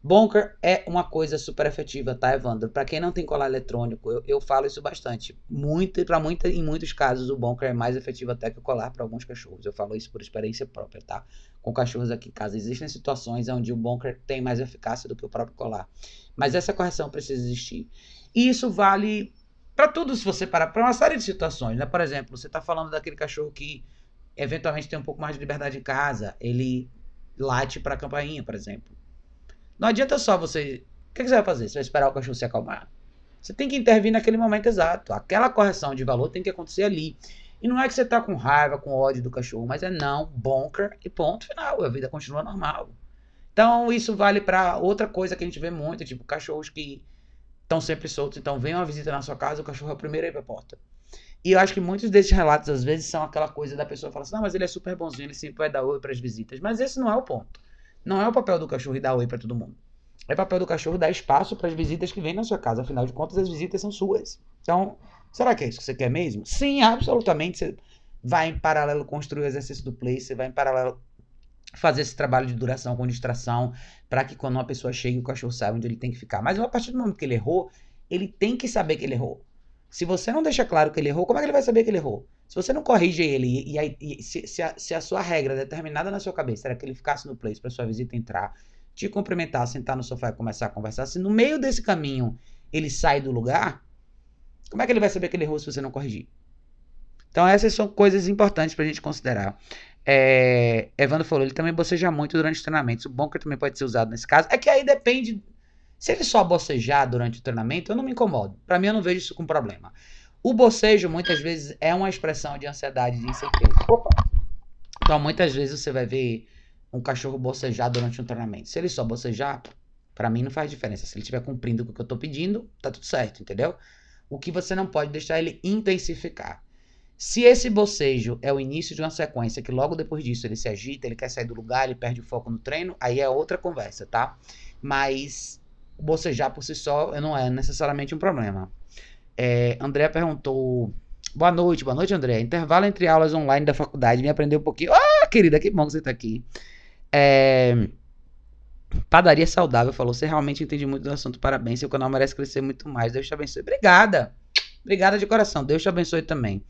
Bunker é uma coisa super efetiva, tá, Evandro? Para quem não tem colar eletrônico, eu, eu falo isso bastante. Muito, para muita, em muitos casos, o bunker é mais efetivo até que o colar para alguns cachorros. Eu falo isso por experiência própria, tá? Com cachorros aqui em casa. Existem situações onde o bunker tem mais eficácia do que o próprio colar. Mas essa correção precisa existir. E isso vale para tudo, se você parar, para uma série de situações, né? Por exemplo, você está falando daquele cachorro que eventualmente tem um pouco mais de liberdade em casa, ele late para a campainha, por exemplo não adianta só você. O que você vai fazer? Você vai esperar o cachorro se acalmar? Você tem que intervir naquele momento exato. Aquela correção de valor tem que acontecer ali. E não é que você tá com raiva, com ódio do cachorro, mas é não, bonker e ponto final. A vida continua normal. Então isso vale para outra coisa que a gente vê muito, tipo cachorros que estão sempre soltos. Então vem uma visita na sua casa, o cachorro é o primeiro a ir pra porta. E eu acho que muitos desses relatos às vezes são aquela coisa da pessoa falar assim: "Não, mas ele é super bonzinho, ele sempre vai dar oi para as visitas". Mas esse não é o ponto. Não é o papel do cachorro dar oi para todo mundo. É papel do cachorro dar espaço para as visitas que vêm na sua casa. Afinal de contas, as visitas são suas. Então, será que é isso que você quer mesmo? Sim, absolutamente. Você vai em paralelo construir o exercício do play, você vai em paralelo fazer esse trabalho de duração com distração, para que quando uma pessoa chegue, o cachorro saiba onde ele tem que ficar. Mas a partir do momento que ele errou, ele tem que saber que ele errou. Se você não deixa claro que ele errou, como é que ele vai saber que ele errou? Se você não corrige ele e, e, e se, se, a, se, a, sua regra determinada na sua cabeça era que ele ficasse no place para sua visita entrar, te cumprimentar, sentar no sofá e começar a conversar, se no meio desse caminho ele sai do lugar, como é que ele vai saber que ele errou se você não corrigir? Então essas são coisas importantes para a gente considerar. É, Evandro falou, ele também boceja muito durante os treinamentos. O bunker também pode ser usado nesse caso. É que aí depende. Se ele só bocejar durante o treinamento, eu não me incomodo. Para mim, eu não vejo isso com problema. O bocejo, muitas vezes, é uma expressão de ansiedade, de incerteza. Opa. Então, muitas vezes você vai ver um cachorro bocejar durante um treinamento. Se ele só bocejar, para mim não faz diferença. Se ele estiver cumprindo o que eu estou pedindo, tá tudo certo, entendeu? O que você não pode deixar ele intensificar. Se esse bocejo é o início de uma sequência que logo depois disso ele se agita, ele quer sair do lugar, ele perde o foco no treino, aí é outra conversa, tá? Mas bocejar por si só não é necessariamente um problema. É, André perguntou. Boa noite, boa noite, André. Intervalo entre aulas online da faculdade, me aprendeu um pouquinho. Ah, querida, que bom que você tá aqui. É, Padaria Saudável falou: Você realmente entende muito do assunto, parabéns. Seu canal merece crescer muito mais. Deus te abençoe. Obrigada. Obrigada de coração. Deus te abençoe também.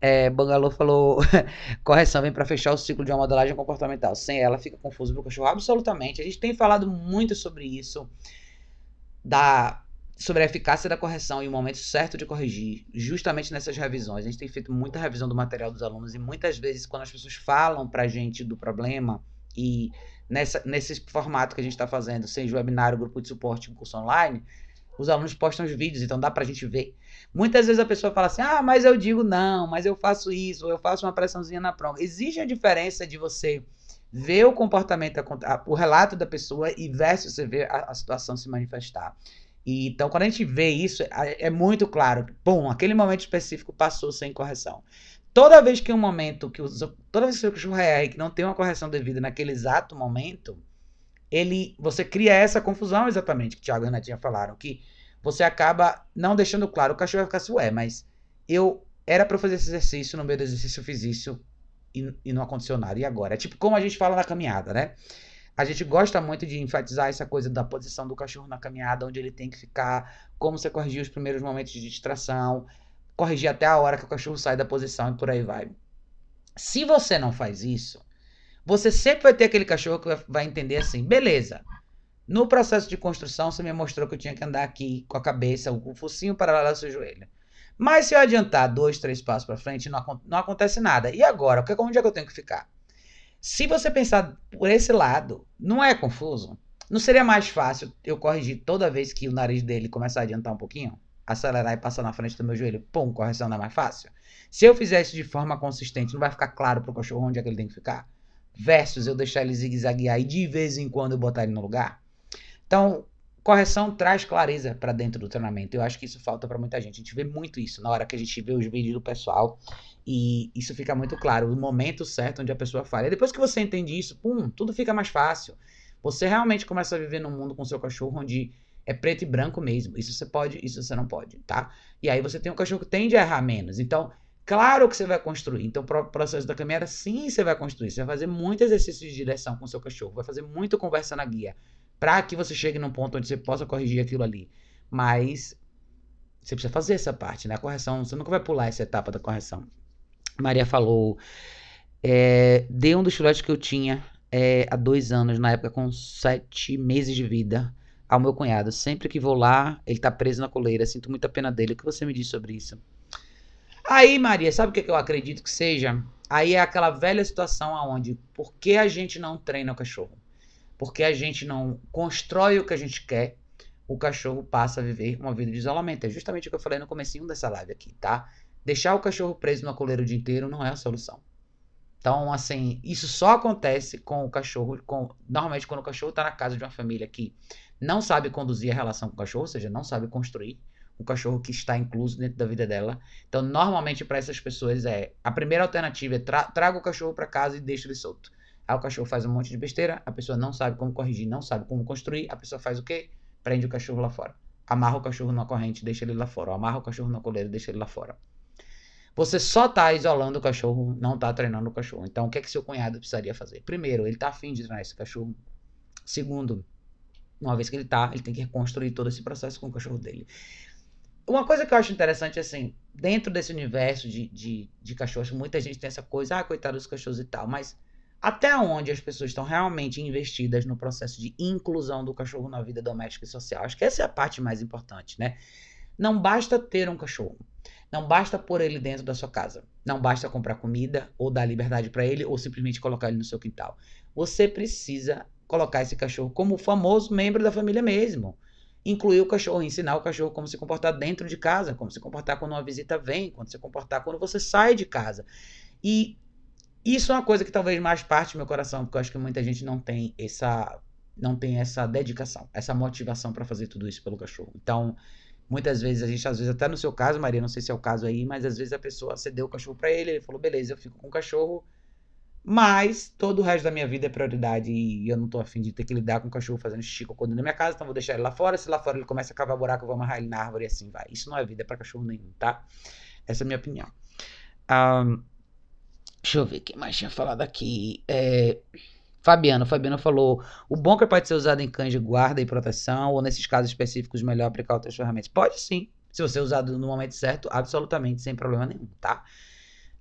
É, Bangalô falou: correção vem para fechar o ciclo de uma modelagem comportamental. Sem ela fica confuso pro cachorro. Absolutamente. A gente tem falado muito sobre isso. Da sobre a eficácia da correção e o momento certo de corrigir, justamente nessas revisões. A gente tem feito muita revisão do material dos alunos e muitas vezes quando as pessoas falam para a gente do problema e nessa, nesse formato que a gente está fazendo, seja webinário, grupo de suporte, curso online, os alunos postam os vídeos, então dá para a gente ver. Muitas vezes a pessoa fala assim, ah, mas eu digo não, mas eu faço isso, ou eu faço uma pressãozinha na prova. Existe a diferença de você ver o comportamento, o relato da pessoa e versus você ver a, situação se manifestar. E, então, quando a gente vê isso, é, muito claro. Bom, aquele momento específico passou sem correção. Toda vez que um momento que os, toda vez que o cachorro é que não tem uma correção devida naquele exato momento, ele você cria essa confusão exatamente que o Thiago e a Netinha falaram, que você acaba não deixando claro, o cachorro vai ficar assim, ué, mas eu era para fazer esse exercício, no meio do exercício eu fiz isso e, e não aconteceu nada. E agora? É tipo como a gente fala na caminhada, né? A gente gosta muito de enfatizar essa coisa da posição do cachorro na caminhada, onde ele tem que ficar, como você corrigir os primeiros momentos de distração, corrigir até a hora que o cachorro sai da posição e por aí vai. Se você não faz isso, você sempre vai ter aquele cachorro que vai entender assim, beleza. No processo de construção, você me mostrou que eu tinha que andar aqui com a cabeça, o focinho paralelo ao seu joelho. Mas se eu adiantar dois, três passos para frente, não, não acontece nada. E agora? Onde é que eu tenho que ficar? Se você pensar por esse lado, não é confuso? Não seria mais fácil eu corrigir toda vez que o nariz dele começar a adiantar um pouquinho? Acelerar e passar na frente do meu joelho? Pum, correção não é mais fácil? Se eu fizer isso de forma consistente, não vai ficar claro pro cachorro onde é que ele tem que ficar? Versus eu deixar ele zigue-zaguear e de vez em quando eu botar ele no lugar? Então, correção traz clareza para dentro do treinamento. Eu acho que isso falta para muita gente. A gente vê muito isso na hora que a gente vê os vídeos do pessoal e isso fica muito claro, o momento certo onde a pessoa falha. Depois que você entende isso, pum, tudo fica mais fácil. Você realmente começa a viver num mundo com seu cachorro onde é preto e branco mesmo. Isso você pode, isso você não pode, tá? E aí você tem um cachorro que tende a errar menos. Então, claro que você vai construir. Então, o processo da caminhada, sim, você vai construir. Você vai fazer muito exercício de direção com seu cachorro, vai fazer muita conversa na guia, para que você chegue num ponto onde você possa corrigir aquilo ali. Mas você precisa fazer essa parte, né? A correção, você nunca vai pular essa etapa da correção. Maria falou, é, dei um dos filhotes que eu tinha é, há dois anos, na época com sete meses de vida, ao meu cunhado. Sempre que vou lá, ele tá preso na coleira. Sinto muita pena dele. O que você me diz sobre isso? Aí, Maria, sabe o que, eu acredito que seja? Aí é aquela velha situação aonde, por que a gente não treina o cachorro? Porque a gente não constrói o que a gente quer, o cachorro passa a viver uma vida de isolamento. É justamente o que eu falei no comecinho dessa live aqui, tá? Deixar o cachorro preso na coleira o dia inteiro não é a solução. Então, assim, isso só acontece com o cachorro, com, normalmente quando o cachorro está na casa de uma família que não sabe conduzir a relação com o cachorro, ou seja, não sabe construir o cachorro que está incluso dentro da vida dela. Então, normalmente para essas pessoas é a primeira alternativa é tra traga o cachorro para casa e deixa ele solto. Aí o cachorro faz um monte de besteira, a pessoa não sabe como corrigir, não sabe como construir, a pessoa faz o quê? Prende o cachorro lá fora. Amarra o cachorro na corrente, deixa ele lá fora. Ou amarra o cachorro na coleira, deixa ele lá fora. Você só tá isolando o cachorro, não tá treinando o cachorro. Então, o que é que seu cunhado precisaria fazer? Primeiro, ele tá afim de treinar esse cachorro. Segundo, uma vez que ele tá, ele tem que reconstruir todo esse processo com o cachorro dele. Uma coisa que eu acho interessante, assim, dentro desse universo de, de, de cachorros, muita gente tem essa coisa, ah, coitado dos cachorros e tal, mas até onde as pessoas estão realmente investidas no processo de inclusão do cachorro na vida doméstica e social? Acho que essa é a parte mais importante, né? Não basta ter um cachorro. Não basta pôr ele dentro da sua casa. Não basta comprar comida ou dar liberdade para ele ou simplesmente colocar ele no seu quintal. Você precisa colocar esse cachorro como famoso membro da família mesmo. Incluir o cachorro, ensinar o cachorro como se comportar dentro de casa, como se comportar quando uma visita vem, como se comportar quando você sai de casa. E isso é uma coisa que talvez mais parte do meu coração, porque eu acho que muita gente não tem essa não tem essa dedicação, essa motivação para fazer tudo isso pelo cachorro. Então, Muitas vezes a gente, às vezes, até no seu caso, Maria, não sei se é o caso aí, mas às vezes a pessoa cedeu o cachorro para ele, ele falou, beleza, eu fico com o cachorro, mas todo o resto da minha vida é prioridade e eu não tô afim de ter que lidar com o cachorro fazendo xixi quando na minha casa, então vou deixar ele lá fora. Se lá fora ele começa a cavar buraco, eu vou amarrar ele na árvore e assim vai. Isso não é vida para cachorro nenhum, tá? Essa é a minha opinião. Um, deixa eu ver o que mais tinha falado aqui. É. Fabiano, Fabiano falou: o bunker pode ser usado em cães de guarda e proteção, ou nesses casos específicos, melhor aplicar outras ferramentas? Pode sim. Se você usar no momento certo, absolutamente, sem problema nenhum, tá?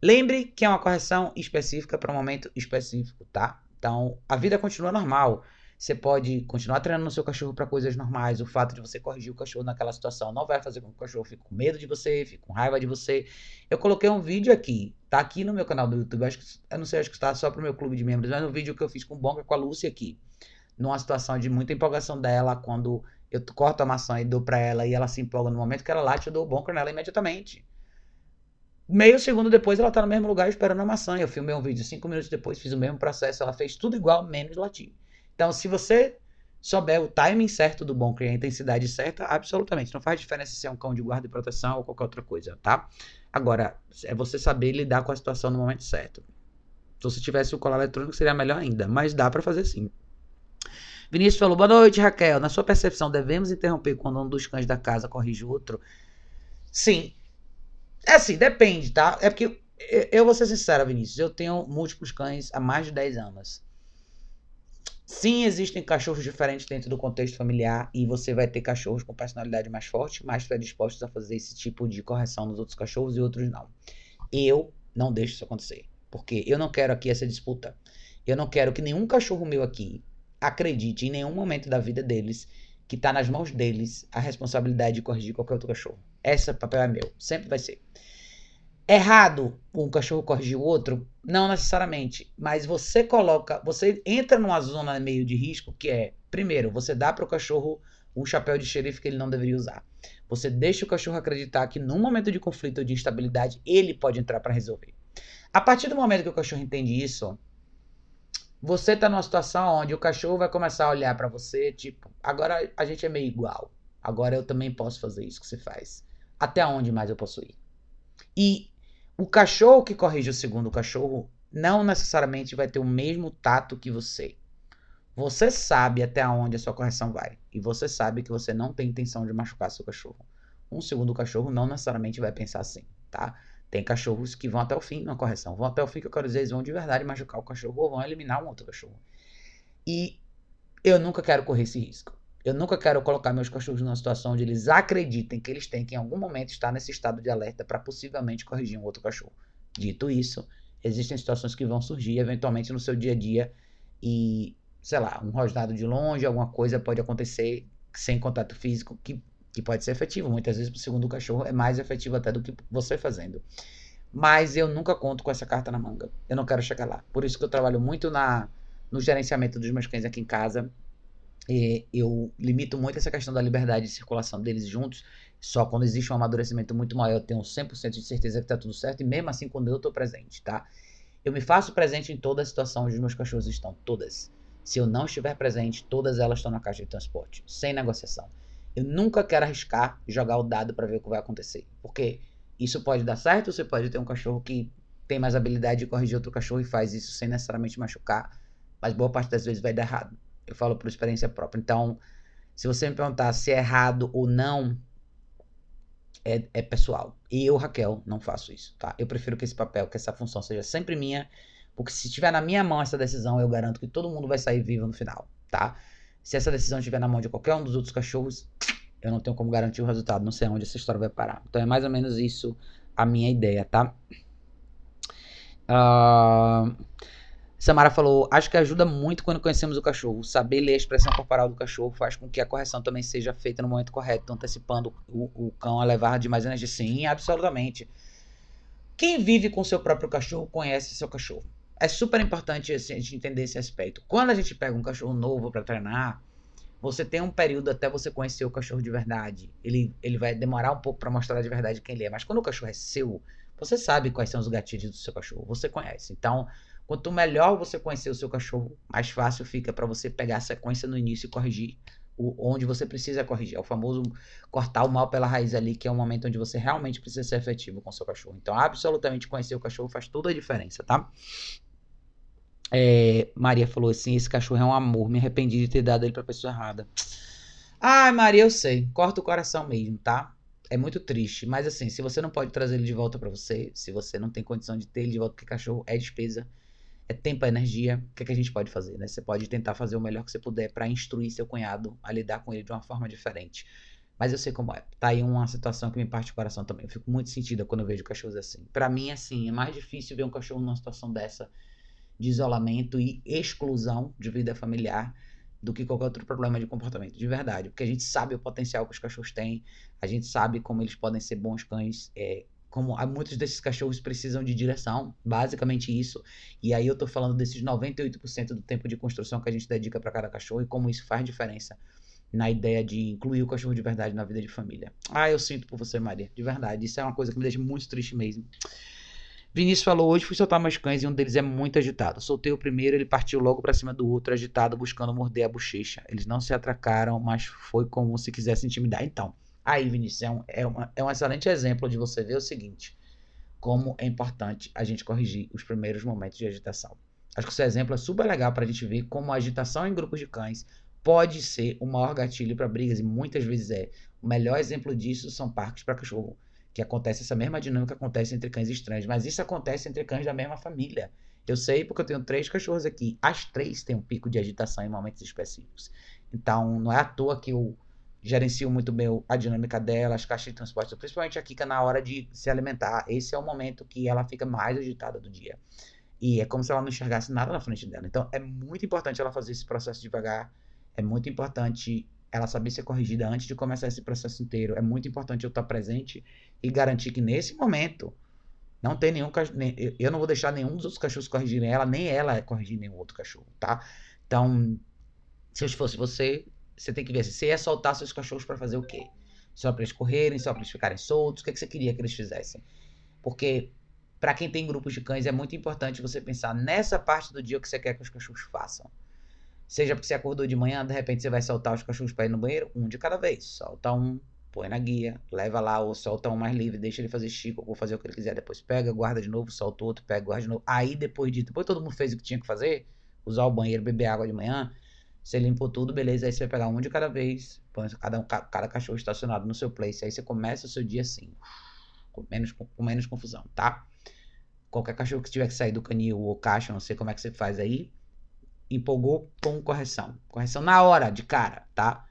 Lembre que é uma correção específica para um momento específico, tá? Então, a vida continua normal. Você pode continuar treinando o seu cachorro para coisas normais. O fato de você corrigir o cachorro naquela situação não vai fazer com que o cachorro fique com medo de você, fique com raiva de você. Eu coloquei um vídeo aqui, tá aqui no meu canal do YouTube. Acho que, eu não sei, acho que está só pro meu clube de membros, mas um vídeo que eu fiz com o Bonga com a Lúcia aqui. Numa situação de muita empolgação dela, quando eu corto a maçã e dou para ela e ela se empolga no momento que ela late, eu dou o bunker nela imediatamente. Meio segundo depois ela tá no mesmo lugar esperando a maçã. Eu filmei um vídeo cinco minutos depois, fiz o mesmo processo, ela fez tudo igual, menos latir. Então, se você souber o timing certo do bom, a intensidade certa, absolutamente. Não faz diferença se é um cão de guarda e proteção ou qualquer outra coisa, tá? Agora, é você saber lidar com a situação no momento certo. Se você tivesse o colar eletrônico, seria melhor ainda, mas dá para fazer sim. Vinícius falou: Boa noite, Raquel. Na sua percepção, devemos interromper quando um dos cães da casa corrige o outro? Sim. É assim, depende, tá? É porque eu vou ser sincero, Vinícius. Eu tenho múltiplos cães há mais de 10 anos. Sim, existem cachorros diferentes dentro do contexto familiar e você vai ter cachorros com personalidade mais forte, mais predispostos a fazer esse tipo de correção nos outros cachorros e outros não. Eu não deixo isso acontecer, porque eu não quero aqui essa disputa. Eu não quero que nenhum cachorro meu aqui acredite em nenhum momento da vida deles que está nas mãos deles a responsabilidade de corrigir qualquer outro cachorro. Esse papel é meu, sempre vai ser errado um cachorro corrigir o outro? Não necessariamente, mas você coloca, você entra numa zona meio de risco que é, primeiro, você dá para o cachorro um chapéu de xerife que ele não deveria usar. Você deixa o cachorro acreditar que num momento de conflito ou de instabilidade, ele pode entrar para resolver. A partir do momento que o cachorro entende isso, você está numa situação onde o cachorro vai começar a olhar para você, tipo, agora a gente é meio igual. Agora eu também posso fazer isso que você faz. Até onde mais eu posso ir? E o cachorro que corrige o segundo cachorro não necessariamente vai ter o mesmo tato que você. Você sabe até onde a sua correção vai. E você sabe que você não tem intenção de machucar seu cachorro. Um segundo cachorro não necessariamente vai pensar assim, tá? Tem cachorros que vão até o fim na correção. Vão até o fim, que eu quero dizer, eles vão de verdade machucar o cachorro ou vão eliminar um outro cachorro. E eu nunca quero correr esse risco. Eu nunca quero colocar meus cachorros numa situação onde eles acreditem que eles têm que em algum momento estar nesse estado de alerta para possivelmente corrigir um outro cachorro. Dito isso, existem situações que vão surgir eventualmente no seu dia a dia e, sei lá, um rosnado de longe, alguma coisa pode acontecer sem contato físico que, que pode ser efetivo. Muitas vezes, para o segundo cachorro, é mais efetivo até do que você fazendo. Mas eu nunca conto com essa carta na manga. Eu não quero chegar lá. Por isso que eu trabalho muito na, no gerenciamento dos meus cães aqui em casa é, eu limito muito essa questão da liberdade de circulação deles juntos. Só quando existe um amadurecimento muito maior, eu tenho 100% de certeza que está tudo certo. E mesmo assim, quando eu estou presente, tá? Eu me faço presente em toda a situação onde os meus cachorros estão. Todas. Se eu não estiver presente, todas elas estão na caixa de transporte. Sem negociação. Eu nunca quero arriscar jogar o dado para ver o que vai acontecer. Porque isso pode dar certo, você pode ter um cachorro que tem mais habilidade de corrigir outro cachorro e faz isso sem necessariamente machucar. Mas boa parte das vezes vai dar errado. Eu falo por experiência própria. Então, se você me perguntar se é errado ou não, é, é, pessoal. E eu, Raquel, não faço isso, tá? Eu prefiro que esse papel, que essa função seja sempre minha, porque se estiver na minha mão essa decisão, eu garanto que todo mundo vai sair vivo no final, tá? Se essa decisão estiver na mão de qualquer um dos outros cachorros, eu não tenho como garantir o resultado, não sei onde essa história vai parar. Então é mais ou menos isso a minha ideia, tá? Uh... Samara falou: Acho que ajuda muito quando conhecemos o cachorro. Saber ler a expressão corporal do cachorro faz com que a correção também seja feita no momento correto, antecipando o, o cão a levar de mais energia. Sim, absolutamente. Quem vive com seu próprio cachorro conhece seu cachorro. É super importante a gente entender esse aspecto. Quando a gente pega um cachorro novo para treinar, você tem um período até você conhecer o cachorro de verdade. Ele, ele vai demorar um pouco para mostrar de verdade quem ele é. Mas quando o cachorro é seu, você sabe quais são os gatilhos do seu cachorro. Você conhece. Então, Quanto melhor você conhecer o seu cachorro, mais fácil fica para você pegar a sequência no início e corrigir o, onde você precisa corrigir. É o famoso cortar o mal pela raiz ali, que é o momento onde você realmente precisa ser efetivo com o seu cachorro. Então, absolutamente conhecer o cachorro faz toda a diferença, tá? É, Maria falou assim: esse cachorro é um amor, me arrependi de ter dado ele pra pessoa errada. Ai, Maria, eu sei, corta o coração mesmo, tá? É muito triste, mas assim, se você não pode trazer ele de volta para você, se você não tem condição de ter ele de volta, porque cachorro é despesa, é tempo, é energia. O que, é que a gente pode fazer? Né? Você pode tentar fazer o melhor que você puder para instruir seu cunhado a lidar com ele de uma forma diferente. Mas eu sei como é. Tá aí uma situação que me parte o coração também. Eu fico muito sentida quando eu vejo cachorros assim. Para mim, assim, é mais difícil ver um cachorro numa situação dessa de isolamento e exclusão de vida familiar do que qualquer outro problema de comportamento, de verdade. Porque a gente sabe o potencial que os cachorros têm, a gente sabe como eles podem ser bons cães, é, como muitos desses cachorros precisam de direção, basicamente isso. E aí eu tô falando desses 98% do tempo de construção que a gente dedica para cada cachorro e como isso faz diferença na ideia de incluir o cachorro de verdade na vida de família. Ah, eu sinto por você, Maria, de verdade. Isso é uma coisa que me deixa muito triste mesmo. Vinícius falou: hoje fui soltar meus cães e um deles é muito agitado. Soltei o primeiro, ele partiu logo para cima do outro, agitado, buscando morder a bochecha. Eles não se atracaram, mas foi como se quisesse intimidar. Então, Aí, Vinícius, é um, é, uma, é um excelente exemplo de você ver o seguinte: como é importante a gente corrigir os primeiros momentos de agitação. Acho que esse exemplo é super legal para a gente ver como a agitação em grupos de cães pode ser o maior gatilho para brigas, e muitas vezes é. O melhor exemplo disso são parques para cachorro, que acontece essa mesma dinâmica acontece entre cães estranhos, mas isso acontece entre cães da mesma família. Eu sei porque eu tenho três cachorros aqui, as três têm um pico de agitação em momentos específicos. Então, não é à toa que o gerencio muito bem a dinâmica dela, as caixas de transporte, principalmente a Kika na hora de se alimentar. Esse é o momento que ela fica mais agitada do dia. E é como se ela não enxergasse nada na frente dela. Então é muito importante ela fazer esse processo devagar. É muito importante ela saber ser corrigida antes de começar esse processo inteiro. É muito importante eu estar presente e garantir que nesse momento não tem nenhum eu não vou deixar nenhum dos outros cachorros corrigirem ela, nem ela corrigir nenhum outro cachorro, tá? Então, se eu fosse você, você tem que ver se você ia soltar seus cachorros para fazer o quê? Só para eles correrem, só para eles ficarem soltos? O que, é que você queria que eles fizessem? Porque para quem tem grupos de cães é muito importante você pensar nessa parte do dia que você quer que os cachorros façam. Seja porque você acordou de manhã, de repente você vai soltar os cachorros para ir no banheiro, um de cada vez. Solta um, põe na guia, leva lá, ou solta um mais livre, deixa ele fazer chico, ou fazer o que ele quiser. Depois pega, guarda de novo, solta outro, pega, guarda de novo. Aí depois de, depois todo mundo fez o que tinha que fazer, usar o banheiro, beber água de manhã, Você limpou tudo, beleza. Aí você vai pegar um de cada vez, põe cada, cada cachorro estacionado no seu place. Aí você começa o seu dia assim, com menos, com menos confusão, tá? Qualquer cachorro que tiver que sair do canil ou caixa, não sei como é que você faz aí. Empolgou, pum, correção. Correção na hora, de cara, tá?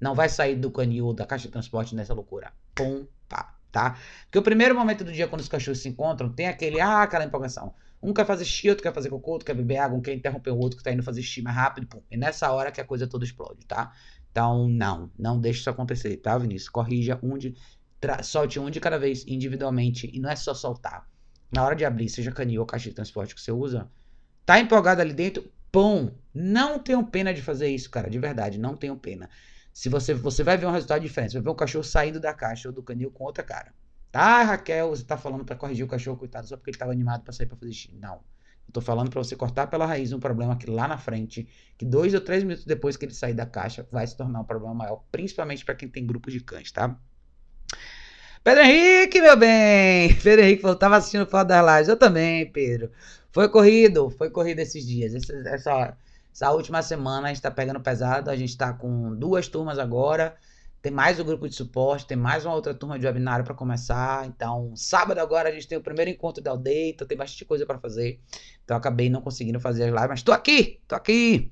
Não vai sair do canil ou da caixa de transporte nessa loucura. Pum, pá, tá? Porque o primeiro momento do dia, quando os cachorros se encontram, tem aquele, ah, aquela empolgação. Um quer fazer xixi, outro quer fazer cocô, outro quer beber água, um quer interromper o outro que tá indo fazer xixi mais rápido. Pum. E nessa hora que a coisa toda explode, tá? Então, não. Não deixe isso acontecer, tá, Vinícius? Corrija um de. Solte um de cada vez individualmente. E não é só soltar. Na hora de abrir, seja canil ou caixa de transporte que você usa, tá empolgado ali dentro, pum. Não tenham pena de fazer isso, cara. De verdade, não tenham pena. Se você, você vai ver um resultado diferente. Você vai ver um cachorro saindo da caixa ou do canil com outra cara. Ah, Raquel, você tá falando para corrigir o cachorro, coitado, só porque ele tava animado para sair para fazer xixi. Não. Eu tô falando para você cortar pela raiz um problema que lá na frente, que dois ou três minutos depois que ele sair da caixa, vai se tornar um problema maior, principalmente para quem tem grupos de cães, tá? Pedro Henrique, meu bem! Pedro Henrique falou, tava assistindo foto das lives. Eu também, Pedro. Foi corrido, foi corrido esses dias. Essa, essa, essa última semana a gente tá pegando pesado, a gente tá com duas turmas agora. Tem mais o grupo de suporte, tem mais uma outra turma de webinário para começar. Então, sábado agora a gente tem o primeiro encontro da aldeia, então tem bastante coisa para fazer. Então, acabei não conseguindo fazer as lives, mas tô aqui, tô aqui.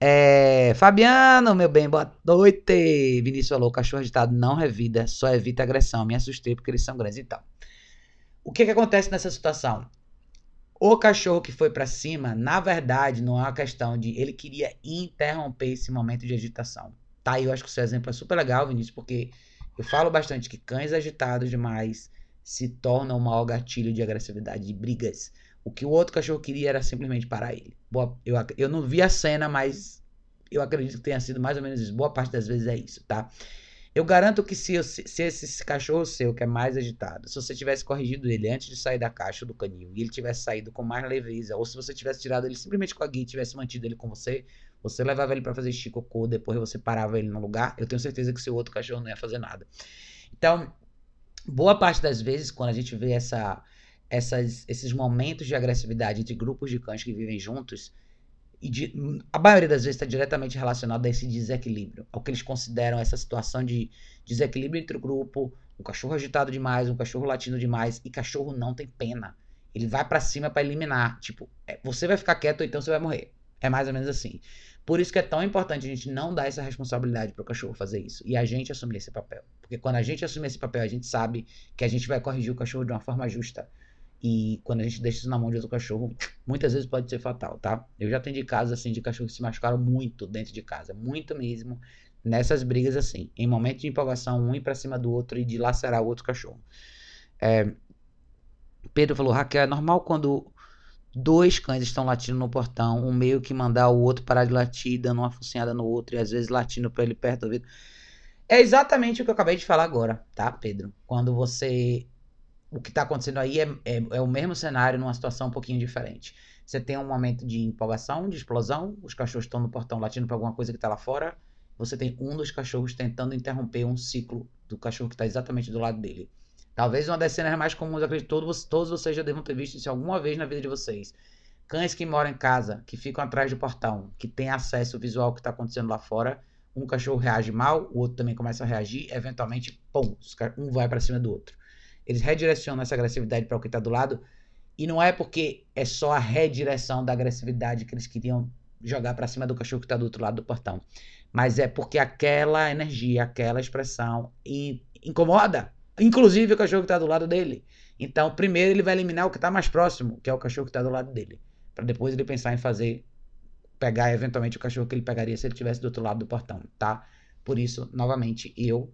É, Fabiano, meu bem, boa noite. Vinícius falou: cachorro agitado não revida, só evita agressão. Me assustei porque eles são grandes. Então, o que, que acontece nessa situação? O cachorro que foi para cima, na verdade, não é uma questão de ele queria interromper esse momento de agitação. Tá, eu acho que o seu exemplo é super legal, Vinícius, porque eu falo bastante que cães agitados demais se tornam um maior gatilho de agressividade, de brigas. O que o outro cachorro queria era simplesmente parar ele. Boa, eu, eu não vi a cena, mas eu acredito que tenha sido mais ou menos isso. Boa parte das vezes é isso, tá? Eu garanto que se, se esse cachorro seu, que é mais agitado, se você tivesse corrigido ele antes de sair da caixa do canil e ele tivesse saído com mais leveza, ou se você tivesse tirado ele simplesmente com a guia e tivesse mantido ele com você, você levava ele para fazer xicocô, depois você parava ele no lugar, eu tenho certeza que seu outro cachorro não ia fazer nada. Então, boa parte das vezes, quando a gente vê essa, essas, esses momentos de agressividade entre grupos de cães que vivem juntos, e de, a maioria das vezes está diretamente relacionado a esse desequilíbrio, ao que eles consideram essa situação de desequilíbrio entre o grupo, um cachorro agitado demais, um cachorro latindo demais, e cachorro não tem pena. Ele vai para cima para eliminar. Tipo, é, você vai ficar quieto, ou então você vai morrer. É mais ou menos assim. Por isso que é tão importante a gente não dar essa responsabilidade para o cachorro fazer isso e a gente assumir esse papel. Porque quando a gente assumir esse papel, a gente sabe que a gente vai corrigir o cachorro de uma forma justa. E quando a gente deixa isso na mão de outro cachorro, muitas vezes pode ser fatal, tá? Eu já atendi casos assim de cachorros que se machucaram muito dentro de casa, muito mesmo, nessas brigas assim, em momento de empolgação, um ir pra cima do outro e de lacerar o outro cachorro. É, Pedro falou, Raquel, é normal quando dois cães estão latindo no portão, um meio que mandar o outro parar de latir, dando uma focinhada no outro e às vezes latindo para ele perto do ouvido. É exatamente o que eu acabei de falar agora, tá, Pedro? Quando você o que está acontecendo aí é, é, é, o mesmo cenário numa situação um pouquinho diferente. Você tem um momento de empolgação, de explosão, os cachorros estão no portão latindo para alguma coisa que está lá fora. Você tem um dos cachorros tentando interromper um ciclo do cachorro que está exatamente do lado dele. Talvez uma das cenas mais comuns, acredito, todos, todos vocês já devam ter visto isso alguma vez na vida de vocês. Cães que moram em casa, que ficam atrás do portão, que têm acesso visual ao que está acontecendo lá fora. Um cachorro reage mal, o outro também começa a reagir, eventualmente, pum, um vai para cima do outro. Eles redirecionam essa agressividade para o que está do lado. E não é porque é só a redireção da agressividade que eles queriam jogar para cima do cachorro que está do outro lado do portão. Mas é porque aquela energia, aquela expressão incomoda. Inclusive o cachorro que está do lado dele. Então, primeiro ele vai eliminar o que está mais próximo, que é o cachorro que está do lado dele. Para depois ele pensar em fazer, pegar eventualmente o cachorro que ele pegaria se ele estivesse do outro lado do portão, tá? Por isso, novamente, eu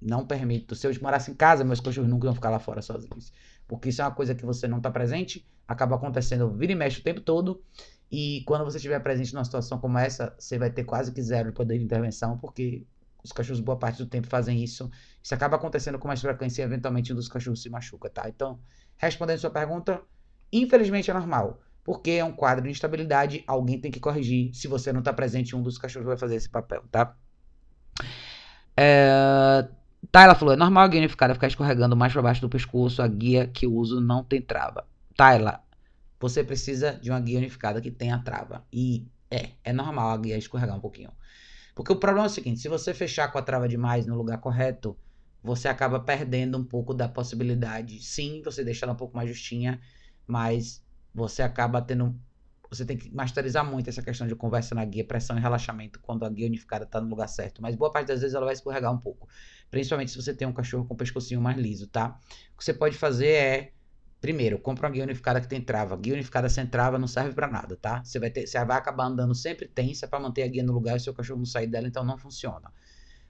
não permito. Se eu morasse em casa, meus cachorros nunca iam ficar lá fora sozinhos. Porque isso é uma coisa que você não está presente, acaba acontecendo vira e mexe o tempo todo. E quando você estiver presente numa situação como essa, você vai ter quase que zero de poder de intervenção, porque os cachorros boa parte do tempo fazem isso. Isso acaba acontecendo com mais frequência e eventualmente um dos cachorros se machuca, tá? Então, respondendo sua pergunta, infelizmente é normal. Porque é um quadro de instabilidade, alguém tem que corrigir. Se você não está presente, um dos cachorros vai fazer esse papel, tá? É, Tá, ela falou, é normal a guia unificada ficar escorregando mais para baixo do pescoço, a guia que uso não tem trava. Tyla, você precisa de uma guia unificada que tenha trava. E É, é normal a guia escorregar um pouquinho. Porque o problema é o seguinte: se você fechar com a trava demais no lugar correto, você acaba perdendo um pouco da possibilidade. Sim, você deixa ela um pouco mais justinha, mas você acaba tendo. Você tem que masterizar muito essa questão de conversa na guia, pressão e relaxamento quando a guia unificada está no lugar certo. Mas boa parte das vezes ela vai escorregar um pouco. Principalmente se você tem um cachorro com o pescocinho mais liso, tá? O que você pode fazer é Primeiro, compra uma guia unificada que tem trava. Guia unificada sem trava não serve para nada, tá? Você vai, ter, você vai acabar andando sempre tensa para manter a guia no lugar e seu cachorro não sair dela, então não funciona.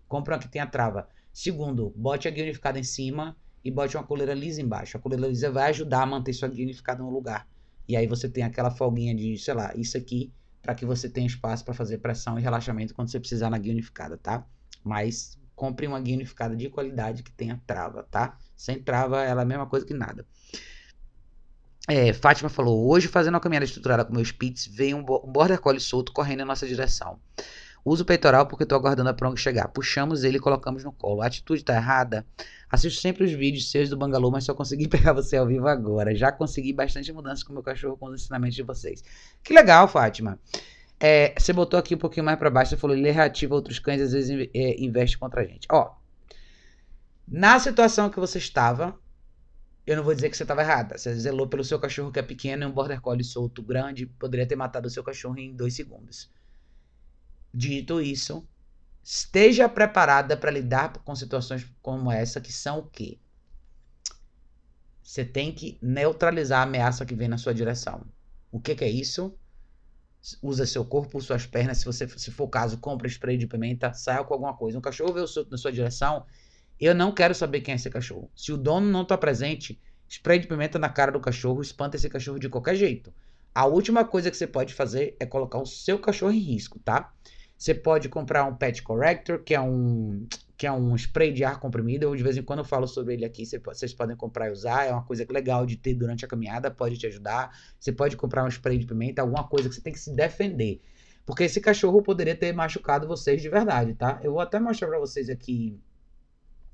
Compra uma que tenha trava. Segundo, bote a guia unificada em cima e bote uma coleira lisa embaixo. A coleira lisa vai ajudar a manter sua guia unificada no lugar. E aí você tem aquela folguinha de, sei lá, isso aqui, para que você tenha espaço para fazer pressão e relaxamento quando você precisar na guia unificada, tá? Mas compre uma guia unificada de qualidade que tenha trava, tá? Sem trava, ela é a mesma coisa que nada. É, Fátima falou: hoje, fazendo uma caminhada estruturada com meus pits, veio um, border collie solto correndo em nossa direção. Uso o peitoral porque estou aguardando a pronga chegar. Puxamos ele e colocamos no colo. A atitude está errada? Assisto sempre os vídeos seus do Bangalô, mas só consegui pegar você ao vivo agora. Já consegui bastante mudança com meu cachorro com os ensinamentos de vocês. Que legal, Fátima. É, você botou aqui um pouquinho mais para baixo, você falou, ele reativa outros cães, às vezes é, investe contra a gente. Ó, na situação que você estava, eu não vou dizer que você estava errada. Você zelou pelo seu cachorro que é pequeno e um border collie solto grande poderia ter matado o seu cachorro em dois segundos. Dito isso, esteja preparada para lidar com situações como essa, que são o quê? Você tem que neutralizar a ameaça que vem na sua direção. O que, que é isso? Usa seu corpo, suas pernas. Se você se for o caso, compra spray de pimenta, saia com alguma coisa. Um cachorro solto na sua direção, eu não quero saber quem é esse cachorro. Se o dono não está presente, spray de pimenta na cara do cachorro espanta esse cachorro de qualquer jeito. A última coisa que você pode fazer é colocar o seu cachorro em risco, tá? Você pode comprar um pet corrector, que é um que é um spray de ar comprimido. Eu de vez em quando eu falo sobre ele aqui, vocês podem comprar e usar. É uma coisa legal de ter durante a caminhada, pode te ajudar. Você pode comprar um spray de pimenta, alguma coisa que você tem que se defender. Porque esse cachorro poderia ter machucado vocês de verdade, tá? Eu vou até mostrar para vocês aqui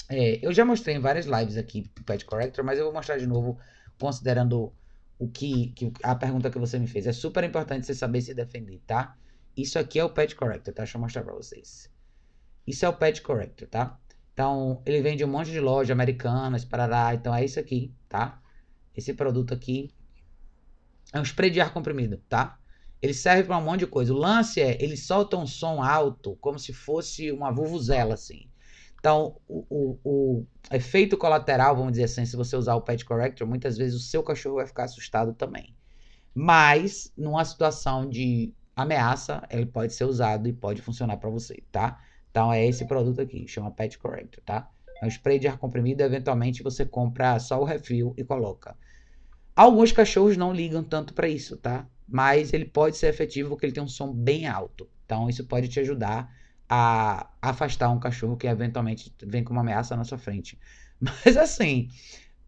é, eu já mostrei em várias lives aqui Pet Corrector, mas eu vou mostrar de novo, considerando o que, que, a pergunta que você me fez. É super importante você saber se defender, tá? Isso aqui é o Pet Corrector, tá? Deixa eu mostrar pra vocês. Isso é o Pet Corrector, tá? Então, ele vende um monte de loja americanas, parará. Então, é isso aqui, tá? Esse produto aqui é um spray de ar comprimido, tá? Ele serve para um monte de coisa. O lance é, ele solta um som alto, como se fosse uma vuvuzela, assim. Então, o, o, o, efeito colateral, vamos dizer assim, se você usar o Pet Corrector, muitas vezes o seu cachorro vai ficar assustado também. Mas, numa situação de ameaça, ele pode ser usado e pode funcionar para você, tá? Então, é esse produto aqui, chama Pet Corrector, tá? É um spray de ar comprimido, eventualmente você compra só o refil e coloca. Alguns cachorros não ligam tanto para isso, tá? Mas ele pode ser efetivo porque ele tem um som bem alto. Então, isso pode te ajudar a afastar um cachorro que eventualmente vem com uma ameaça na sua frente. Mas assim,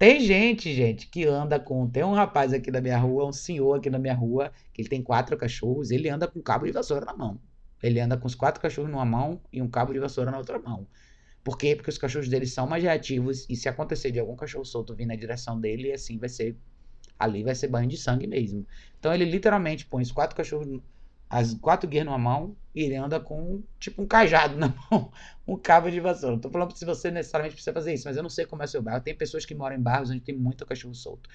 tem gente, gente, que anda com. Tem um rapaz aqui na minha rua, um senhor aqui na minha rua, que ele tem quatro cachorros, ele anda com cabo de vassoura na mão. Ele anda com os quatro cachorros numa mão e um cabo de vassoura na outra mão. Por quê? Porque os cachorros dele são mais reativos e se acontecer de algum cachorro solto vir na direção dele, assim vai ser. Ali vai ser banho de sangue mesmo. Então ele literalmente põe os quatro cachorros as quatro guias numa mão e ele anda com tipo um cajado na mão, um cabo de vassoura. Não tô falando se você necessariamente precisa fazer isso, mas eu não sei como é seu bairro. Tem pessoas que moram em bairros onde tem muito cachorro solto.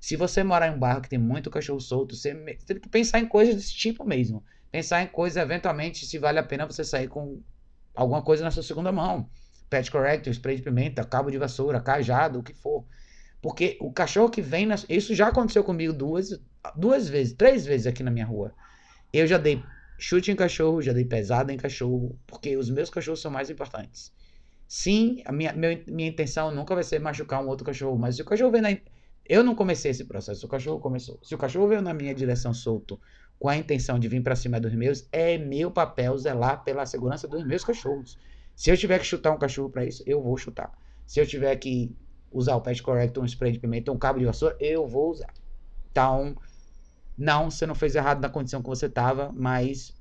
Se você morar em um bairro que tem muito cachorro solto, você tem que pensar em coisas desse tipo mesmo. Pensar em coisas, eventualmente, se vale a pena você sair com alguma coisa na sua segunda mão. Pet corrector, spray de pimenta, cabo de vassoura, cajado, o que for. Porque o cachorro que vem. Na... Isso já aconteceu comigo duas, duas vezes, três vezes aqui na minha rua. Eu já dei chute em cachorro, já dei pesada em cachorro, porque os meus cachorros são mais importantes. Sim, a minha, minha, minha intenção nunca vai ser machucar um outro cachorro, mas se o cachorro vem na. Eu não comecei esse processo, o cachorro começou. Se o cachorro veio na minha direção solto com a intenção de vir para cima dos meus, é meu papel zelar pela segurança dos meus cachorros. Se eu tiver que chutar um cachorro para isso, eu vou chutar. Se eu tiver que usar o pet corrector, um spray de pimenta, um cabo de vassoura, eu vou usar. Então, não, você não fez errado na condição que você estava, mas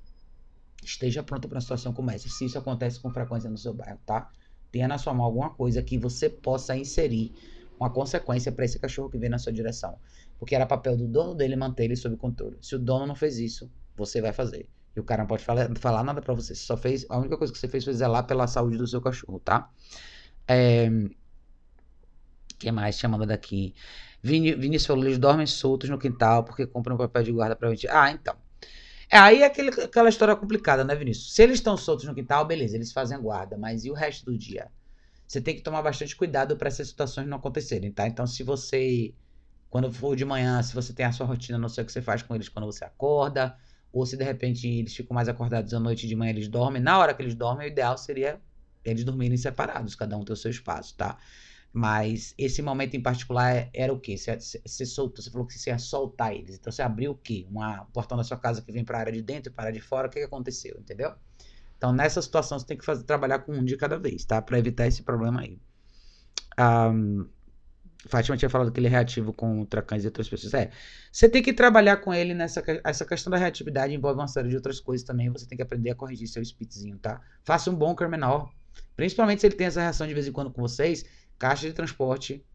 esteja pronto para uma situação como essa. Se isso acontece com frequência no seu bairro, tá? Tenha na sua mão alguma coisa que você possa inserir uma consequência para esse cachorro que vem na sua direção. Porque era papel do dono dele manter ele sob controle. Se o dono não fez isso, você vai fazer. E o cara não pode falar, falar nada para você. Só fez. A única coisa que você fez foi zelar pela saúde do seu cachorro, tá? É. que mais? Chamando daqui. Vinícius falou: eles dormem soltos no quintal porque compram papel de guarda pra mentir. Ah, então. É, aí é aquele, aquela história complicada, né, Vinícius? Se eles estão soltos no quintal, beleza, eles fazem guarda, mas e o resto do dia? Você tem que tomar bastante cuidado para essas situações não acontecerem, tá? Então, se você, quando for de manhã, se você tem a sua rotina, não sei o que você faz com eles quando você acorda, ou se de repente eles ficam mais acordados à noite de manhã eles dormem, na hora que eles dormem, o ideal seria eles dormirem separados, cada um ter o seu espaço, tá? Mas esse momento em particular era o quê? Você, você, soltou, você falou que você ia soltar eles. Então você abriu o quê? Uma, um portão da sua casa que vem para a área de dentro e para de fora. O que, aconteceu? Entendeu? Então nessa situação você tem que fazer, trabalhar com um de cada vez, tá? Para evitar esse problema aí. Um, Fátima tinha falado que ele é reativo com tracães e outras pessoas. É, você tem que trabalhar com ele nessa essa questão da reatividade envolve uma série de outras coisas também. Você tem que aprender a corrigir seu spitzinho, tá? Faça um bunker menor. Principalmente se ele tem essa reação de vez em quando com vocês, Caixa de transporte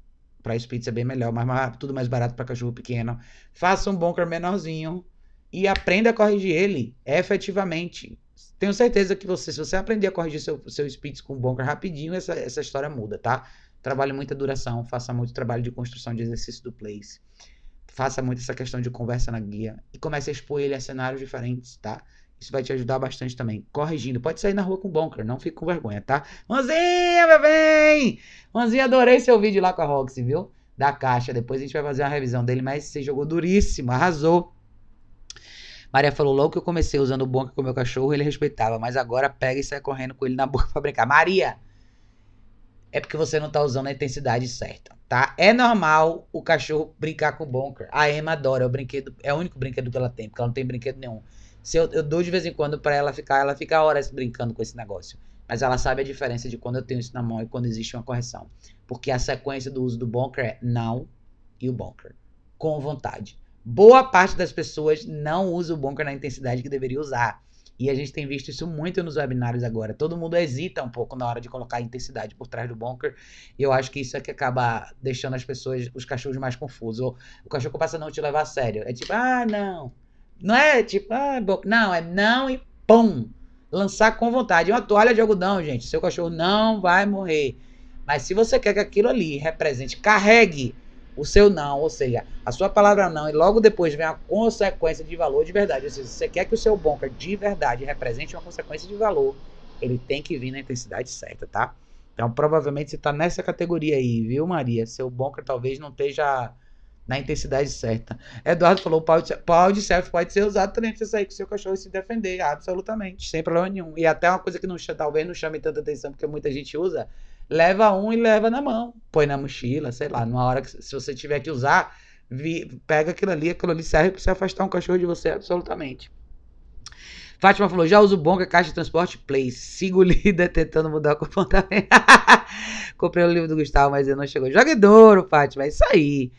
para Spitz é bem melhor, mas tudo mais barato para cachorro pequeno. Faça um bunker menorzinho e aprenda a corrigir ele efetivamente. Tenho certeza que você, se você aprender a corrigir seu, seu Spitz com bunker rapidinho, essa, essa história muda, tá? Trabalhe muita duração, faça muito trabalho de construção de exercício do place. Faça muito essa questão de conversa na guia e comece a expor ele a cenários diferentes, tá? Isso vai te ajudar bastante também. Corrigindo. Pode sair na rua com bunker, não fique com vergonha, tá? Manzinha, meu bem! Manzinha, adorei seu vídeo lá com a Roxy, viu? Da caixa. Depois a gente vai fazer uma revisão dele, mas você jogou duríssimo, arrasou. Maria falou, logo que eu comecei usando o bunker com meu cachorro, ele respeitava, mas agora pega e sai correndo com ele na boca pra brincar. Maria! É porque você não tá usando a intensidade certa, tá? É normal o cachorro brincar com o bunker. A Emma adora, é o brinquedo, é o único brinquedo que ela tem, porque ela não tem brinquedo nenhum. Se eu, eu dou de vez em quando para ela ficar, ela fica horas brincando com esse negócio. Mas ela sabe a diferença de quando eu tenho isso na mão e quando existe uma correção. Porque a sequência do uso do bunker é não e o bunker. Com vontade. Boa parte das pessoas não usa o bunker na intensidade que deveria usar. E a gente tem visto isso muito nos webinários agora. Todo mundo hesita um pouco na hora de colocar a intensidade por trás do bunker. E eu acho que isso é que acaba deixando as pessoas, os cachorros mais confusos. Ou o cachorro passa a não te levar a sério. É tipo, ah, não. Não é tipo, ah, não, é não e pum. Lançar com vontade. Uma toalha de algodão, gente. Seu cachorro não vai morrer. Mas se você quer que aquilo ali represente, carregue o seu não, ou seja, a sua palavra não, e logo depois vem a consequência de valor de verdade. Ou seja, se você quer que o seu bunker de verdade represente uma consequência de valor, ele tem que vir na intensidade certa, tá? Então, provavelmente você está nessa categoria aí, viu, Maria? Seu bunker talvez não esteja na intensidade certa. Eduardo falou: pau de, pau de selfie pode ser usado também pra você sair com seu cachorro e se defender, absolutamente, sem problema nenhum. E até uma coisa que não, talvez não chame tanta atenção, porque muita gente usa, leva um e leva na mão, põe na mochila, sei lá, numa hora que se você tiver que usar, vi, pega aquilo ali, aquilo ali serve pra você afastar um cachorro de você, absolutamente. Fátima falou: já uso Bonga, caixa de transporte Play. Sigo líder tentando mudar o comportamento. Comprei o livro do Gustavo, mas ele não chegou. Joguedouro, Fátima, é isso aí.